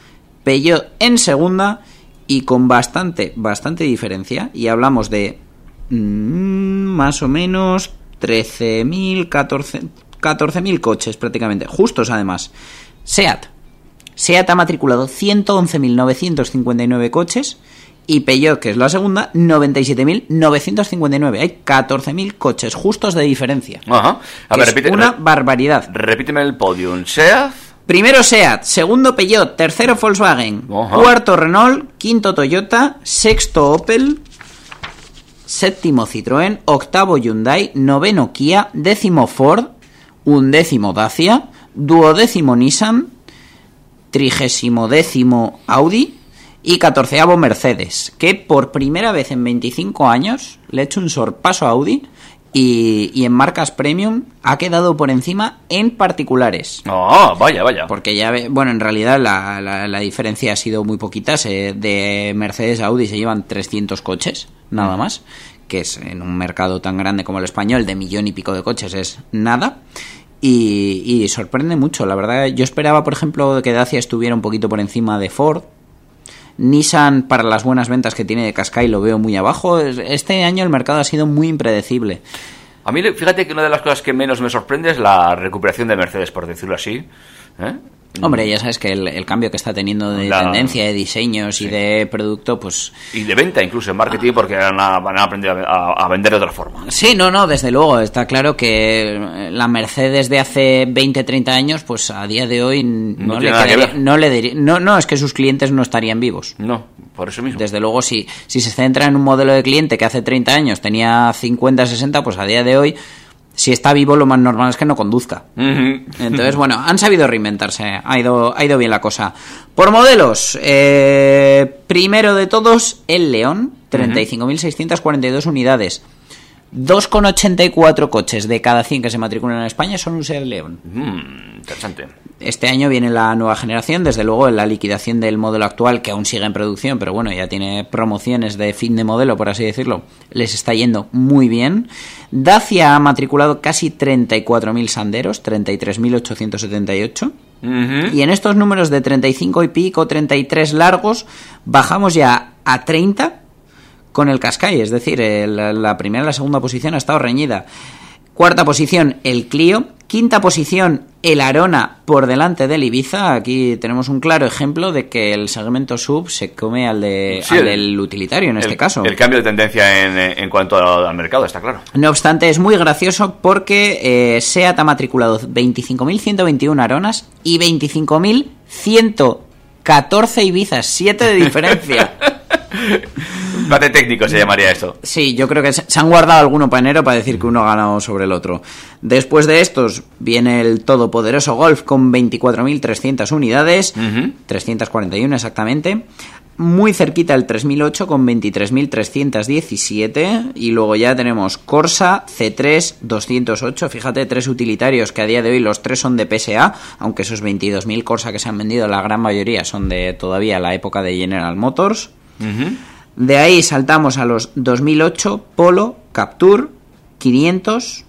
Speaker 5: Peugeot en segunda y con bastante, bastante diferencia. Y hablamos de mm, más o menos 13.000, 14 14.000 coches prácticamente, justos además. SEAT. SEAT ha matriculado 111.959 coches y Peugeot, que es la segunda, 97.959. Hay 14.000 coches justos de diferencia.
Speaker 4: Ajá. A ver,
Speaker 5: es
Speaker 4: repite,
Speaker 5: una barbaridad.
Speaker 4: repíteme el podium. SEAT,
Speaker 5: Primero SEAT, segundo Peugeot, tercero Volkswagen, cuarto Renault, quinto Toyota, sexto Opel, séptimo Citroën, octavo Hyundai, noveno Kia, décimo Ford, undécimo Dacia, duodécimo Nissan, trigésimo décimo Audi y catorceavo Mercedes, que por primera vez en 25 años le ha hecho un sorpaso a Audi y, y en marcas premium ha quedado por encima en particulares.
Speaker 4: Ah, vaya, vaya.
Speaker 5: Porque ya, ve- bueno, en realidad la, la- la diferencia ha sido muy poquita. se- de Mercedes a Audi se llevan 300 coches, nada más. Que es en un mercado tan grande como el español, de millón y pico de coches, es nada. Y, y sorprende mucho, la verdad. Yo esperaba, por ejemplo, que Dacia estuviera un poquito por encima de Ford. Nissan, para las buenas ventas que tiene de Qashqai, lo veo muy abajo. Es- Este año el mercado ha sido muy impredecible.
Speaker 4: A mí, fíjate que una de las cosas que menos me sorprende es la recuperación de Mercedes, por decirlo así. ¿Eh?
Speaker 5: Hombre, ya sabes que el, el cambio que está teniendo de
Speaker 4: La-
Speaker 5: tendencia, de diseños y de producto, pues
Speaker 4: Y de venta, incluso en marketing, porque han, han aprendido a, a vender de otra forma.
Speaker 5: Sí, no, no, desde luego. Está claro que la Mercedes de hace 20, 30 años, pues a día de hoy
Speaker 4: No
Speaker 5: le
Speaker 4: que
Speaker 5: quedaría-
Speaker 4: ver.
Speaker 5: no le diría- no, no, es que sus clientes no estarían vivos.
Speaker 4: No, por eso mismo.
Speaker 5: Desde luego, si, si se centra en un modelo de cliente que hace 30 años tenía 50, 60, pues a día de hoy, si está vivo, lo más normal es que no conduzca. Entonces, *laughs* bueno, han sabido reinventarse. Ha ido, ha ido bien la cosa. Por modelos, eh, primero de todos, el León, 35.642 unidades. 2,84 coches de cada 100 que se matriculan en España son un Seat León.
Speaker 4: Mm, interesante.
Speaker 5: Este año viene la nueva generación, desde luego en la liquidación del modelo actual, que aún sigue en producción, pero bueno, ya tiene promociones de fin de modelo, por así decirlo, les está yendo muy bien. Dacia ha matriculado casi 34.000 sanderos, 33.878.
Speaker 4: Ujú.
Speaker 5: Y en estos números de 35 y pico, 33 largos, bajamos ya a 30 con el Qashqai, es decir, el- la primera y la segunda posición ha estado reñida. Cuarta posición, el Clio. Quinta posición, el Arona por delante del Ibiza. Aquí tenemos un claro ejemplo de que el segmento sub se come al, de,
Speaker 4: Sí,
Speaker 5: al
Speaker 4: el-
Speaker 5: del utilitario en este caso.
Speaker 4: El cambio de tendencia en, eh, en cuanto al mercado, está claro.
Speaker 5: No obstante, es muy gracioso porque eh, SEAT ha matriculado 25.121 Aronas y 25.114 Ibizas, 7 de diferencia. *laughs*
Speaker 4: Bate técnico se llamaría esto.
Speaker 5: Sí, yo creo que se han guardado alguno para enero para decir que uno ha ganado sobre el otro. Después de estos viene el todopoderoso Golf con 24.300 unidades,
Speaker 4: Ujú.
Speaker 5: 341 exactamente. Muy cerquita el 3008 con 23.317 y luego ya tenemos Corsa C3 208, fíjate, tres utilitarios que a día de hoy los tres son de PSA, aunque esos 22.000 Corsa que se han vendido la gran mayoría son de todavía la época de General Motors. De ahí saltamos a los 2008, Polo, Captur, 500,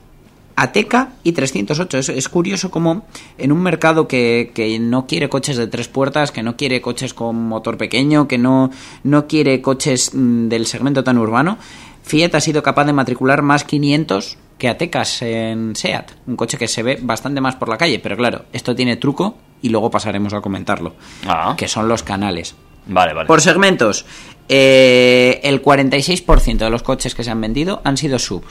Speaker 5: Ateca y 308. Es, es curioso como en un mercado que, que no quiere coches de tres puertas, que no quiere coches con motor pequeño, que no, no quiere coches mm, del segmento tan urbano, Fiat ha sido capaz de matricular más 500 que Atecas en SEAT. Un coche que se ve bastante más por la calle, pero claro, esto tiene truco y luego pasaremos a comentarlo.
Speaker 4: Ah.
Speaker 5: Que son los canales.
Speaker 4: Vale, vale.
Speaker 5: Por segmentos, eh, el 46% de los coches que se han vendido han sido sub.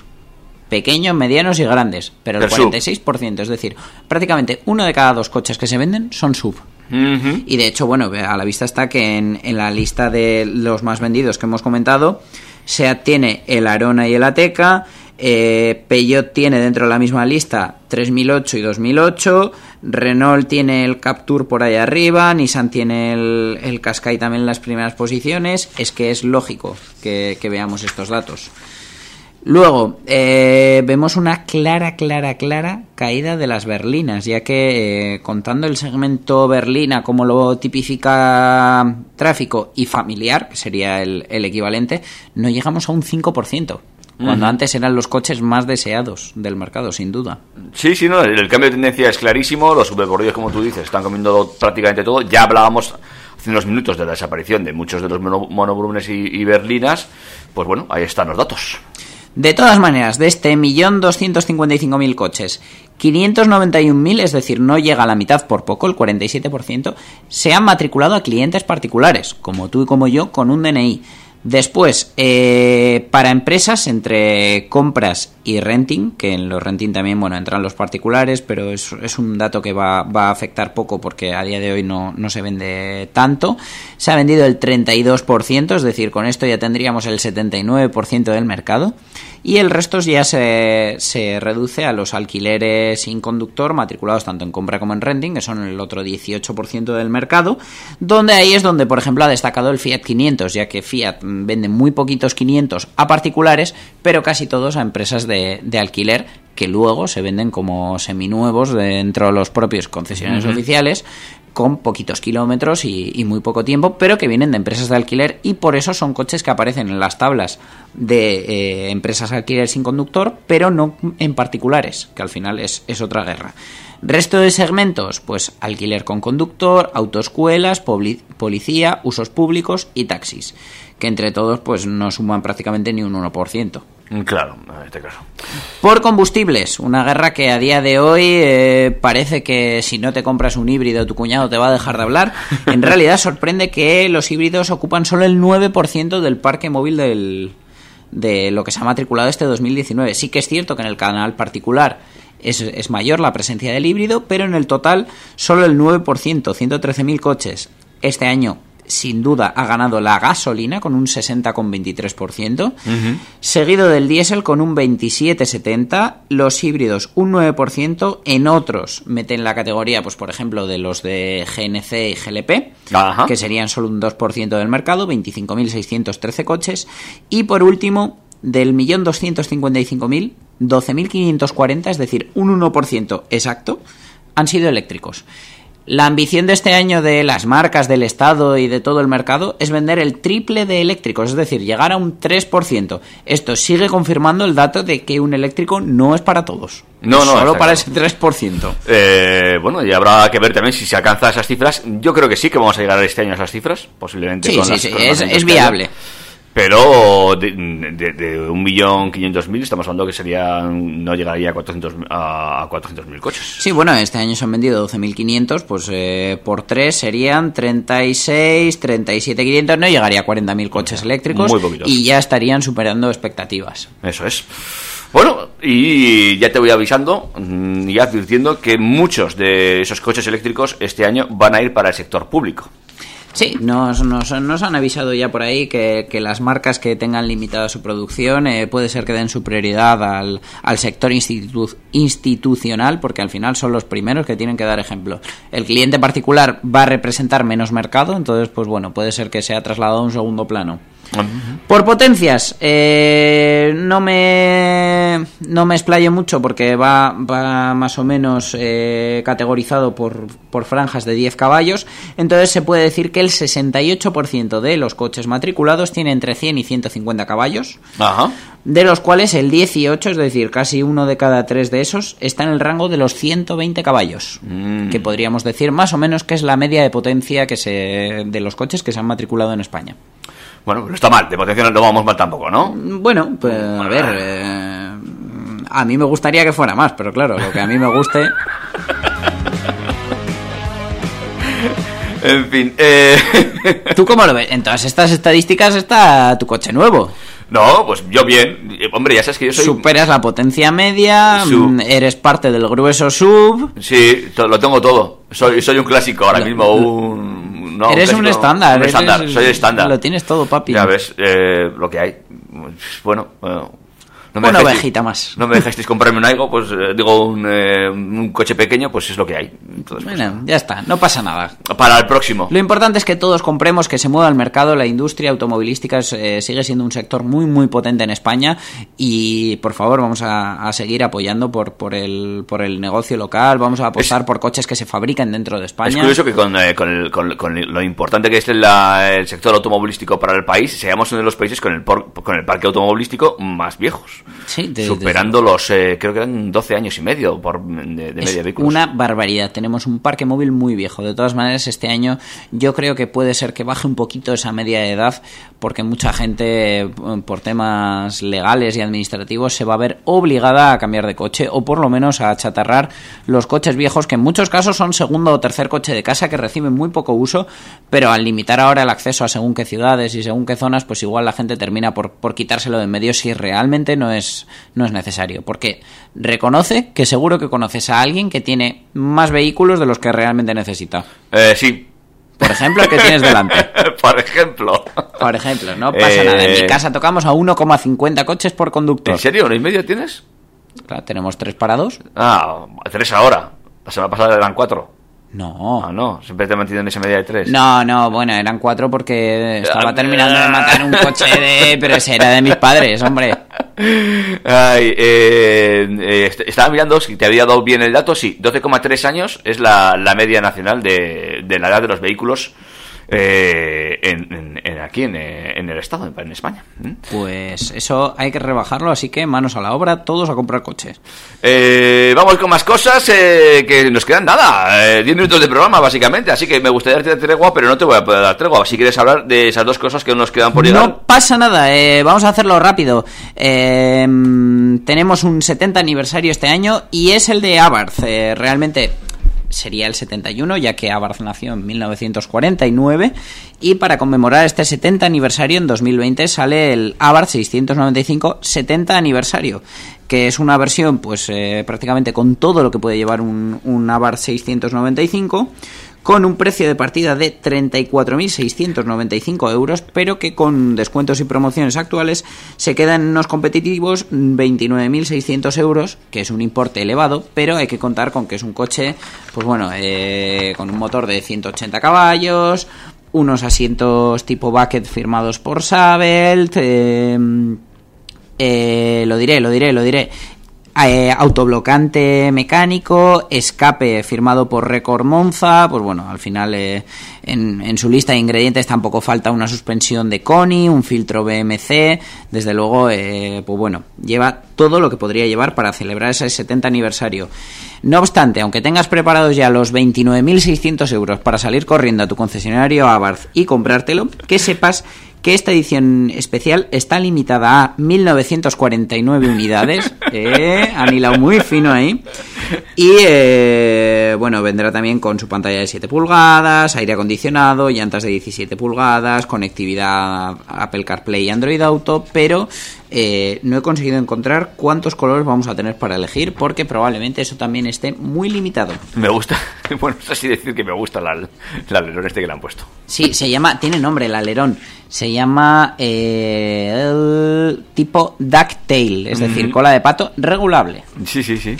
Speaker 5: Pequeños, medianos y grandes. Pero el
Speaker 4: sub.
Speaker 5: 46%, es decir, prácticamente uno de cada dos coches que se venden son sub. Y de hecho, bueno, a la vista está que en, en la lista de los más vendidos que hemos comentado, SEAT tiene el Arona y el Ateca, eh, Peugeot tiene dentro de la misma lista 3008 y 2008, Renault tiene el Captur por ahí arriba, Nissan tiene el, el Qashqai también en las primeras posiciones, es que es lógico que, veamos estos datos. Luego, eh, vemos una clara, clara, clara caída de las berlinas, ya que eh, contando el segmento berlina como lo tipifica tráfico y familiar, que sería el, el equivalente, no llegamos a un 5%, cuando antes eran los coches más deseados del mercado, sin duda.
Speaker 4: Sí, sí, no, el, el cambio de tendencia es clarísimo, los supercorridos, como tú dices, están comiendo prácticamente todo. Ya hablábamos hace unos minutos de la desaparición de muchos de los mono- monovolúmenes y, y berlinas. Pues bueno, ahí están los datos.
Speaker 5: De todas maneras, de este 1.255.000 coches, 591.000, es decir, no llega a la mitad por poco, el 47%, se han matriculado a clientes particulares, como tú y como yo, con un DNI. Después, eh, para empresas, entre compras y renting, que en los renting también, bueno, entran los particulares, pero es, un dato que va, va a afectar poco porque a día de hoy no, no se vende tanto. Se ha vendido el 32%, es decir, con esto ya tendríamos el 79% del mercado. Y el resto ya se, se reduce a los alquileres sin conductor matriculados tanto en compra como en renting, que son el otro 18% del mercado, donde ahí es donde, por ejemplo, ha destacado el Fiat 500, ya que Fiat vende muy poquitos 500 a particulares, pero casi todos a empresas de, de alquiler que luego se venden como seminuevos dentro de los propios concesionarios oficiales con poquitos kilómetros y, y muy poco tiempo, pero que vienen de empresas de alquiler y por eso son coches que aparecen en las tablas de eh, empresas de alquiler sin conductor, pero no en particulares, que al final es, es otra guerra. Resto de segmentos, pues alquiler con conductor, autoescuelas, policía, usos públicos y taxis, que entre todos pues no suman prácticamente ni un 1%.
Speaker 4: Claro, en este caso.
Speaker 5: Por combustibles, una guerra que a día de hoy eh, parece que si no te compras un híbrido tu cuñado te va a dejar de hablar. En realidad sorprende que los híbridos ocupan solo el 9% del parque móvil del, de lo que se ha matriculado este 2019. Sí que es cierto que en el canal particular es, es mayor la presencia del híbrido, pero en el total solo el 9%, 113.000 coches. Este año sin duda ha ganado la gasolina con un 60,23%, seguido del diésel con un 27,70%, los híbridos un 9%, en otros meten la categoría, pues por ejemplo, de los de GNC y GLP, que serían solo un 2% del mercado, 25.613 coches, y por último, del millón 255.000, 12.540, es decir, un 1% exacto, han sido eléctricos. La ambición de este año de las marcas, del Estado y de todo el mercado es vender el triple de eléctricos, es decir, llegar a un 3%. Esto sigue confirmando el dato de que un eléctrico no es para todos.
Speaker 4: No, no,
Speaker 5: Solo para ese 3%.
Speaker 4: Eh, bueno, y habrá que ver también si se alcanza esas cifras. Yo creo que sí que vamos a llegar este año a esas cifras, posiblemente.
Speaker 5: Sí,
Speaker 4: con
Speaker 5: sí,
Speaker 4: las-
Speaker 5: sí,
Speaker 4: con
Speaker 5: es,
Speaker 4: haya. Pero de, de, de un millón quinientos mil estamos hablando que sería no llegaría a 400 a 400.000 coches.
Speaker 5: Sí, bueno, este año se han vendido 12.500, pues eh, por 3 serían 36, 37.500, no llegaría a 40.000 coches eléctricos
Speaker 4: muy poquitos.
Speaker 5: y ya estarían superando expectativas.
Speaker 4: Eso es. Bueno, y ya te voy avisando mm, y advirtiendo que muchos de esos coches eléctricos este año van a ir para el sector público.
Speaker 5: Sí, nos, nos, nos han avisado ya por ahí que, que las marcas que tengan limitada su producción eh, puede ser que den su prioridad al, sector institu- institucional, porque al final son los primeros que tienen que dar ejemplo. El cliente particular va a representar menos mercado, entonces, pues bueno, puede ser que sea trasladado a un segundo plano. Por potencias, eh, no me no me explayo mucho porque va, va más o menos eh, categorizado por, por franjas de 10 caballos. Entonces se puede decir que el 68% de los coches matriculados tiene entre 100 y 150 caballos, de los cuales el 18, es decir, casi uno de cada tres de esos, está en el rango de los 120 caballos. Que podríamos decir más o menos que es la media de potencia que se, de los coches que se han matriculado en España.
Speaker 4: Bueno, no está mal, de potencia no vamos mal tampoco, ¿no?
Speaker 5: Bueno, pues a ver, eh, a mí me gustaría que fuera más, pero claro, lo que a mí me guste... *laughs*
Speaker 4: En fin, eh...
Speaker 5: ¿Tú cómo lo ves? En todas estas estadísticas está tu coche nuevo.
Speaker 4: no, pues yo bien. Eh, Hombre, ya sabes que yo soy...
Speaker 5: Superas la potencia media,
Speaker 4: Sub.
Speaker 5: mm, eres parte del grueso sub...
Speaker 4: Sí, lo tengo todo. Soy, soy un clásico ahora mismo, un... no,
Speaker 5: eres un estándar.
Speaker 4: Un
Speaker 5: eres-
Speaker 4: estándar, soy estándar.
Speaker 5: Lo tienes todo, papi.
Speaker 4: Ya ves, eh, lo que hay. Bueno, bueno. No
Speaker 5: Una
Speaker 4: dejasteis-
Speaker 5: ovejita más.
Speaker 4: No me dejasteis comprarme un algo, pues eh, digo un, eh, un coche pequeño, pues es lo que hay. Entonces, pues,
Speaker 5: Bueno, ya está, no pasa nada.
Speaker 4: para el próximo.
Speaker 5: Lo importante es que todos compremos, que se mueva el mercado, la industria automovilística es, eh, sigue siendo un sector muy muy potente en España y por favor vamos a, a seguir apoyando por, por, el, por el negocio local, vamos a apostar por coches que se fabriquen dentro de España.
Speaker 4: Es curioso que con, con, el- con- con lo importante que es la- el sector automovilístico para el país, seamos uno de los países con el, por- con el parque automovilístico más viejos.
Speaker 5: Sí, de-
Speaker 4: superando los, eh, creo que eran 12 años y medio por, de, de
Speaker 5: Es
Speaker 4: media vehículos.
Speaker 5: una barbaridad. Tenemos un parque móvil muy viejo. De todas maneras, este año yo creo que puede ser que baje un poquito esa media de edad porque mucha gente eh, por temas legales y administrativos se va a ver obligada a cambiar de coche o por lo menos a achatarrar los coches viejos que en muchos casos son segundo o tercer coche de casa que reciben muy poco uso, pero al limitar ahora el acceso a según qué ciudades y según qué zonas, pues igual la gente termina por, por quitárselo de en medio si realmente no es, no es necesario. Porque reconoce que seguro que conoces a alguien que tiene más vehículos de los que realmente necesita.
Speaker 4: Eh, sí.
Speaker 5: Por ejemplo, el que tienes delante. *laughs*
Speaker 4: Por ejemplo.
Speaker 5: Por ejemplo, no pasa
Speaker 4: Eh,
Speaker 5: nada. En mi casa tocamos a 1,50 coches por conductor.
Speaker 4: ¿En serio? ¿No y medio tienes?
Speaker 5: Claro, tenemos tres parados.
Speaker 4: Ah, tres ahora. La semana pasada eran cuatro.
Speaker 5: No.
Speaker 4: Ah, no. Siempre te mantienen esa media de tres.
Speaker 5: No, no, bueno, eran cuatro porque estaba
Speaker 4: Ah,
Speaker 5: terminando de matar un coche de... Pero ese era de mis padres, hombre.
Speaker 4: Ay, eh, eh, est- estaba mirando si te había dado bien el dato. Sí, 12,3 años es la, media nacional de la edad de los vehículos eh, en, en- en- aquí en, eh, en el Estado, en España. ¿Mm?
Speaker 5: Pues eso hay que rebajarlo, así que manos a la obra, todos a comprar coches.
Speaker 4: Eh, vamos con más cosas eh, que nos quedan nada. eh, 10 minutos de programa, básicamente. Así que me gustaría darte tregua, pero no te voy a poder dar tregua. Si quieres hablar de esas dos cosas que nos quedan por llegar.
Speaker 5: No pasa nada, eh, vamos a hacerlo rápido. Eh, mm, tenemos un 70 aniversario este año y es el de Abarth. Eh, realmente sería el 71, ya que Abarth nació en 1949. Y para conmemorar este 70 aniversario, en 2020 sale el Abarth 695 70 aniversario, que es una versión, pues eh, prácticamente con todo lo que puede llevar un, un Abarth 695 con un precio de partida de 34.695 euros, pero que con descuentos y promociones actuales se quedan en unos competitivos 29.600 euros, que es un importe elevado, pero hay que contar con que es un coche, pues bueno, eh, con un motor de 180 caballos, unos asientos tipo bucket firmados por Sabelt, eh, eh, lo diré, lo diré, lo diré. Eh, autoblocante mecánico, escape firmado por Record Monza, pues bueno, al final eh, en, su lista de ingredientes tampoco falta una suspensión de Koni, un filtro BMC, desde luego, eh, pues bueno, lleva todo lo que podría llevar para celebrar ese 70 aniversario. No obstante, aunque tengas preparados ya los 29.600 euros para salir corriendo a tu concesionario Abarth y comprártelo, que sepas que esta edición especial está limitada a 1949 unidades. *laughs* Eh, muy fino ahí. *laughs* Y eh, bueno, vendrá también con su pantalla de 7 pulgadas, aire acondicionado, llantas de 17 pulgadas, conectividad Apple CarPlay y Android Auto, pero eh, no he conseguido encontrar cuántos colores vamos a tener para elegir porque probablemente eso también esté muy limitado.
Speaker 4: Me gusta, *laughs* bueno, es así decir que me gusta la, el alerón este que le han puesto.
Speaker 5: Sí, se llama, tiene nombre el alerón. Se llama eh, el tipo ducktail, es decir, cola de pato regulable.
Speaker 4: Sí, sí, sí.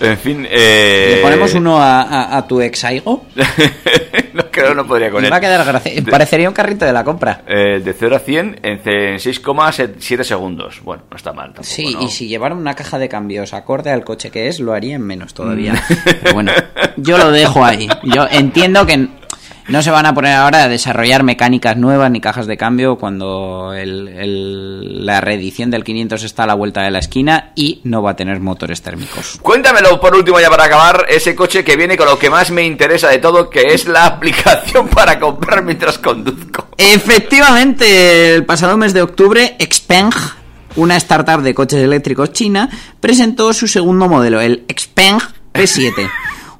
Speaker 4: En fin, eh...
Speaker 5: ¿Le ponemos uno a, a- a tu ex Aigo? *laughs*
Speaker 4: no creo, no podría con él.
Speaker 5: va a quedar gracia- Parecería un carrito de la compra.
Speaker 4: Eh, de 0 a 100 en ce- en 6,7 segundos. Bueno, no está mal tampoco,
Speaker 5: Sí,
Speaker 4: ¿no?
Speaker 5: y si llevara una caja de cambios acorde al coche que es, lo haría en menos todavía. Pero bueno, yo lo dejo ahí. Yo entiendo que no se van a poner ahora a desarrollar mecánicas nuevas ni cajas de cambio cuando el- el- la reedición del 500 está a la vuelta de la esquina y no va a tener motores térmicos.
Speaker 4: Cuéntamelo por último ya para acabar, ese coche que viene con lo que más me interesa de todo, que es la *laughs* aplicación para comprar mientras conduzco.
Speaker 5: Efectivamente, el pasado mes de octubre, Xpeng, una startup de coches eléctricos china, presentó su segundo modelo, el Xpeng P7.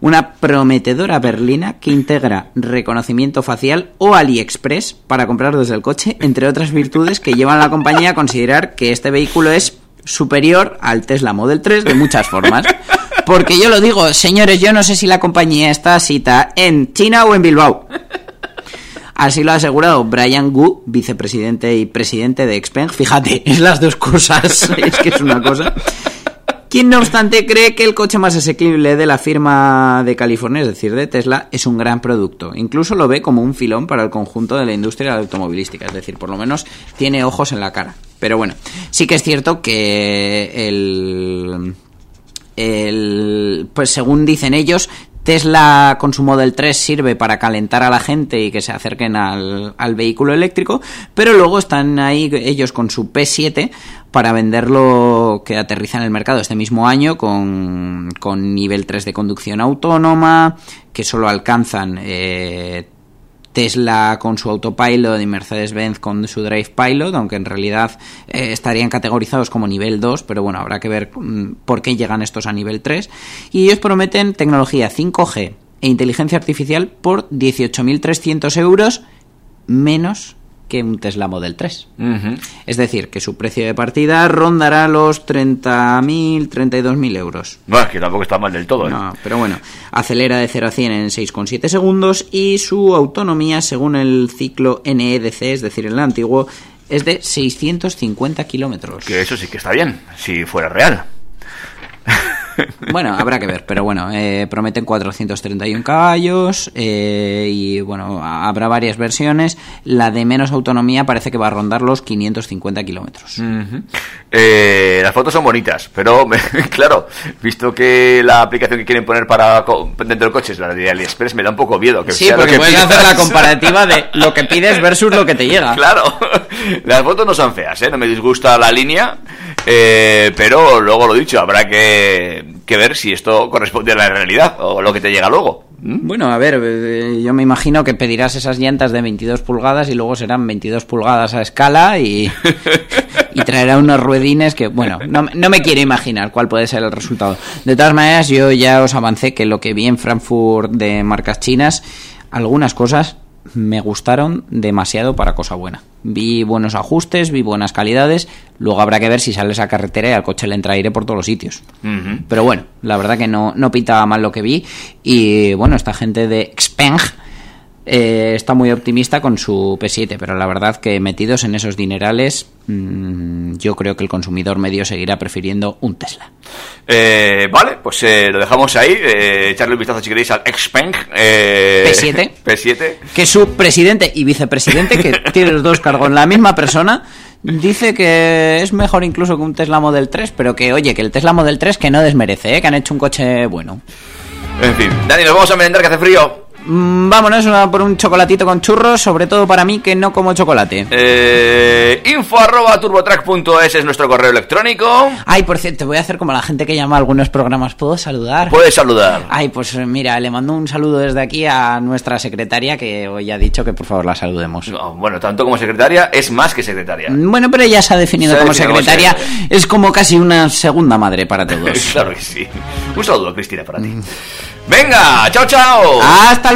Speaker 5: Una prometedora berlina que integra reconocimiento facial o AliExpress para comprar desde el coche, entre otras virtudes que llevan a la compañía a considerar que este vehículo es superior al Tesla Model 3 de muchas formas. Porque yo lo digo, señores, yo no sé si la compañía está cita en China o en Bilbao. Así lo ha asegurado Brian Gu, vicepresidente y presidente de Xpeng. Fíjate, es las dos cosas, *laughs* es que es una cosa. Quien no obstante cree que el coche más asequible de la firma de California, es decir, de Tesla, es un gran producto. Incluso lo ve como un filón para el conjunto de la industria automovilística, es decir, por lo menos tiene ojos en la cara. Pero bueno, sí que es cierto que el, el pues según dicen ellos, Tesla con su Model 3 sirve para calentar a la gente y que se acerquen al, vehículo eléctrico, pero luego están ahí ellos con su P7 para venderlo que aterriza en el mercado este mismo año con, con nivel 3 de conducción autónoma, que solo alcanzan eh, Tesla con su autopilot y Mercedes-Benz con su Drive Pilot, aunque en realidad eh, estarían categorizados como nivel 2, pero bueno, habrá que ver mm, por qué llegan estos a nivel 3. Y ellos prometen tecnología 5G e inteligencia artificial por 18.300 euros menos que un Tesla Model 3.
Speaker 4: Ujú.
Speaker 5: Es decir, que su precio de partida rondará los 30.000, 32.000 euros.
Speaker 4: No, es que tampoco está mal del todo, ¿eh?
Speaker 5: No, pero bueno, acelera de 0 a 100 en 6,7 segundos y su autonomía, según el ciclo NEDC, es decir, el antiguo, es de 650 kilómetros.
Speaker 4: Que eso sí que está bien, si fuera real.
Speaker 5: Bueno, habrá que ver, pero bueno, eh, prometen 431 caballos eh, y bueno, ha- habrá varias versiones. La de menos autonomía parece que va a rondar los 550 kilómetros.
Speaker 4: Eh, las fotos son bonitas, pero *laughs* claro, visto que la aplicación que quieren poner para co- dentro del coche es la de AliExpress, me da un poco miedo que
Speaker 5: Sí,
Speaker 4: sea
Speaker 5: porque
Speaker 4: que
Speaker 5: puedes
Speaker 4: pidas.
Speaker 5: hacer la comparativa de *laughs* lo que pides versus lo que te llega.
Speaker 4: Claro, *laughs* las fotos no son feas, ¿eh? no me disgusta la línea, eh, pero luego lo dicho, habrá que, que ver si esto corresponde a la realidad o lo que te llega luego. ¿Mm?
Speaker 5: Bueno, a ver, eh, yo me imagino que pedirás esas llantas de 22 pulgadas y luego serán 22 pulgadas a escala y, *laughs* y traerá unos ruedines que, bueno, no, me- no me quiero imaginar cuál puede ser el resultado. De todas maneras, yo ya os avancé que lo que vi en Frankfurt de marcas chinas, algunas cosas me gustaron demasiado para cosa buena. Vi buenos ajustes, vi buenas calidades, luego habrá que ver si sales a carretera y al coche le entra aire por todos los sitios. Pero bueno, la verdad que no, no pintaba mal lo que vi. Y bueno, esta gente de Xpeng eh, está muy optimista con su P7, pero la verdad que metidos en esos dinerales, mm, yo creo que el consumidor medio seguirá prefiriendo un Tesla.
Speaker 4: Eh, vale, pues eh, lo dejamos ahí. Echarle un vistazo si queréis al Xpeng. Eh,
Speaker 5: P7. *laughs*
Speaker 4: P7.
Speaker 5: Que su presidente y vicepresidente, que *laughs* tiene los dos cargos en la misma persona, dice que es mejor incluso que un Tesla Model 3, pero que oye, que el Tesla Model 3 que no desmerece, ¿eh? que han hecho un coche bueno.
Speaker 4: En fin, Dani, nos vamos a merendar que hace frío.
Speaker 5: Mm, vámonos a por un chocolatito con churros, sobre todo para mí que no como chocolate.
Speaker 4: Eh, info arroba turbotrack.es es nuestro correo electrónico.
Speaker 5: Ay, por cierto, voy a hacer como la gente que llama a algunos programas. ¿Puedo saludar?
Speaker 4: Puedes saludar.
Speaker 5: Ay, pues eh, mira, le mando un saludo desde aquí a nuestra secretaria que hoy ha dicho que por favor la saludemos.
Speaker 4: No, bueno, tanto como secretaria es más que secretaria.
Speaker 5: Bueno, pero ella se ha definido
Speaker 4: Se
Speaker 5: como
Speaker 4: secretaria.
Speaker 5: Es como casi una segunda madre para *laughs* todos.
Speaker 4: claro que sí. Un saludo, Cristina, para ti. Venga, chao, chao.
Speaker 5: ¡Hasta luego!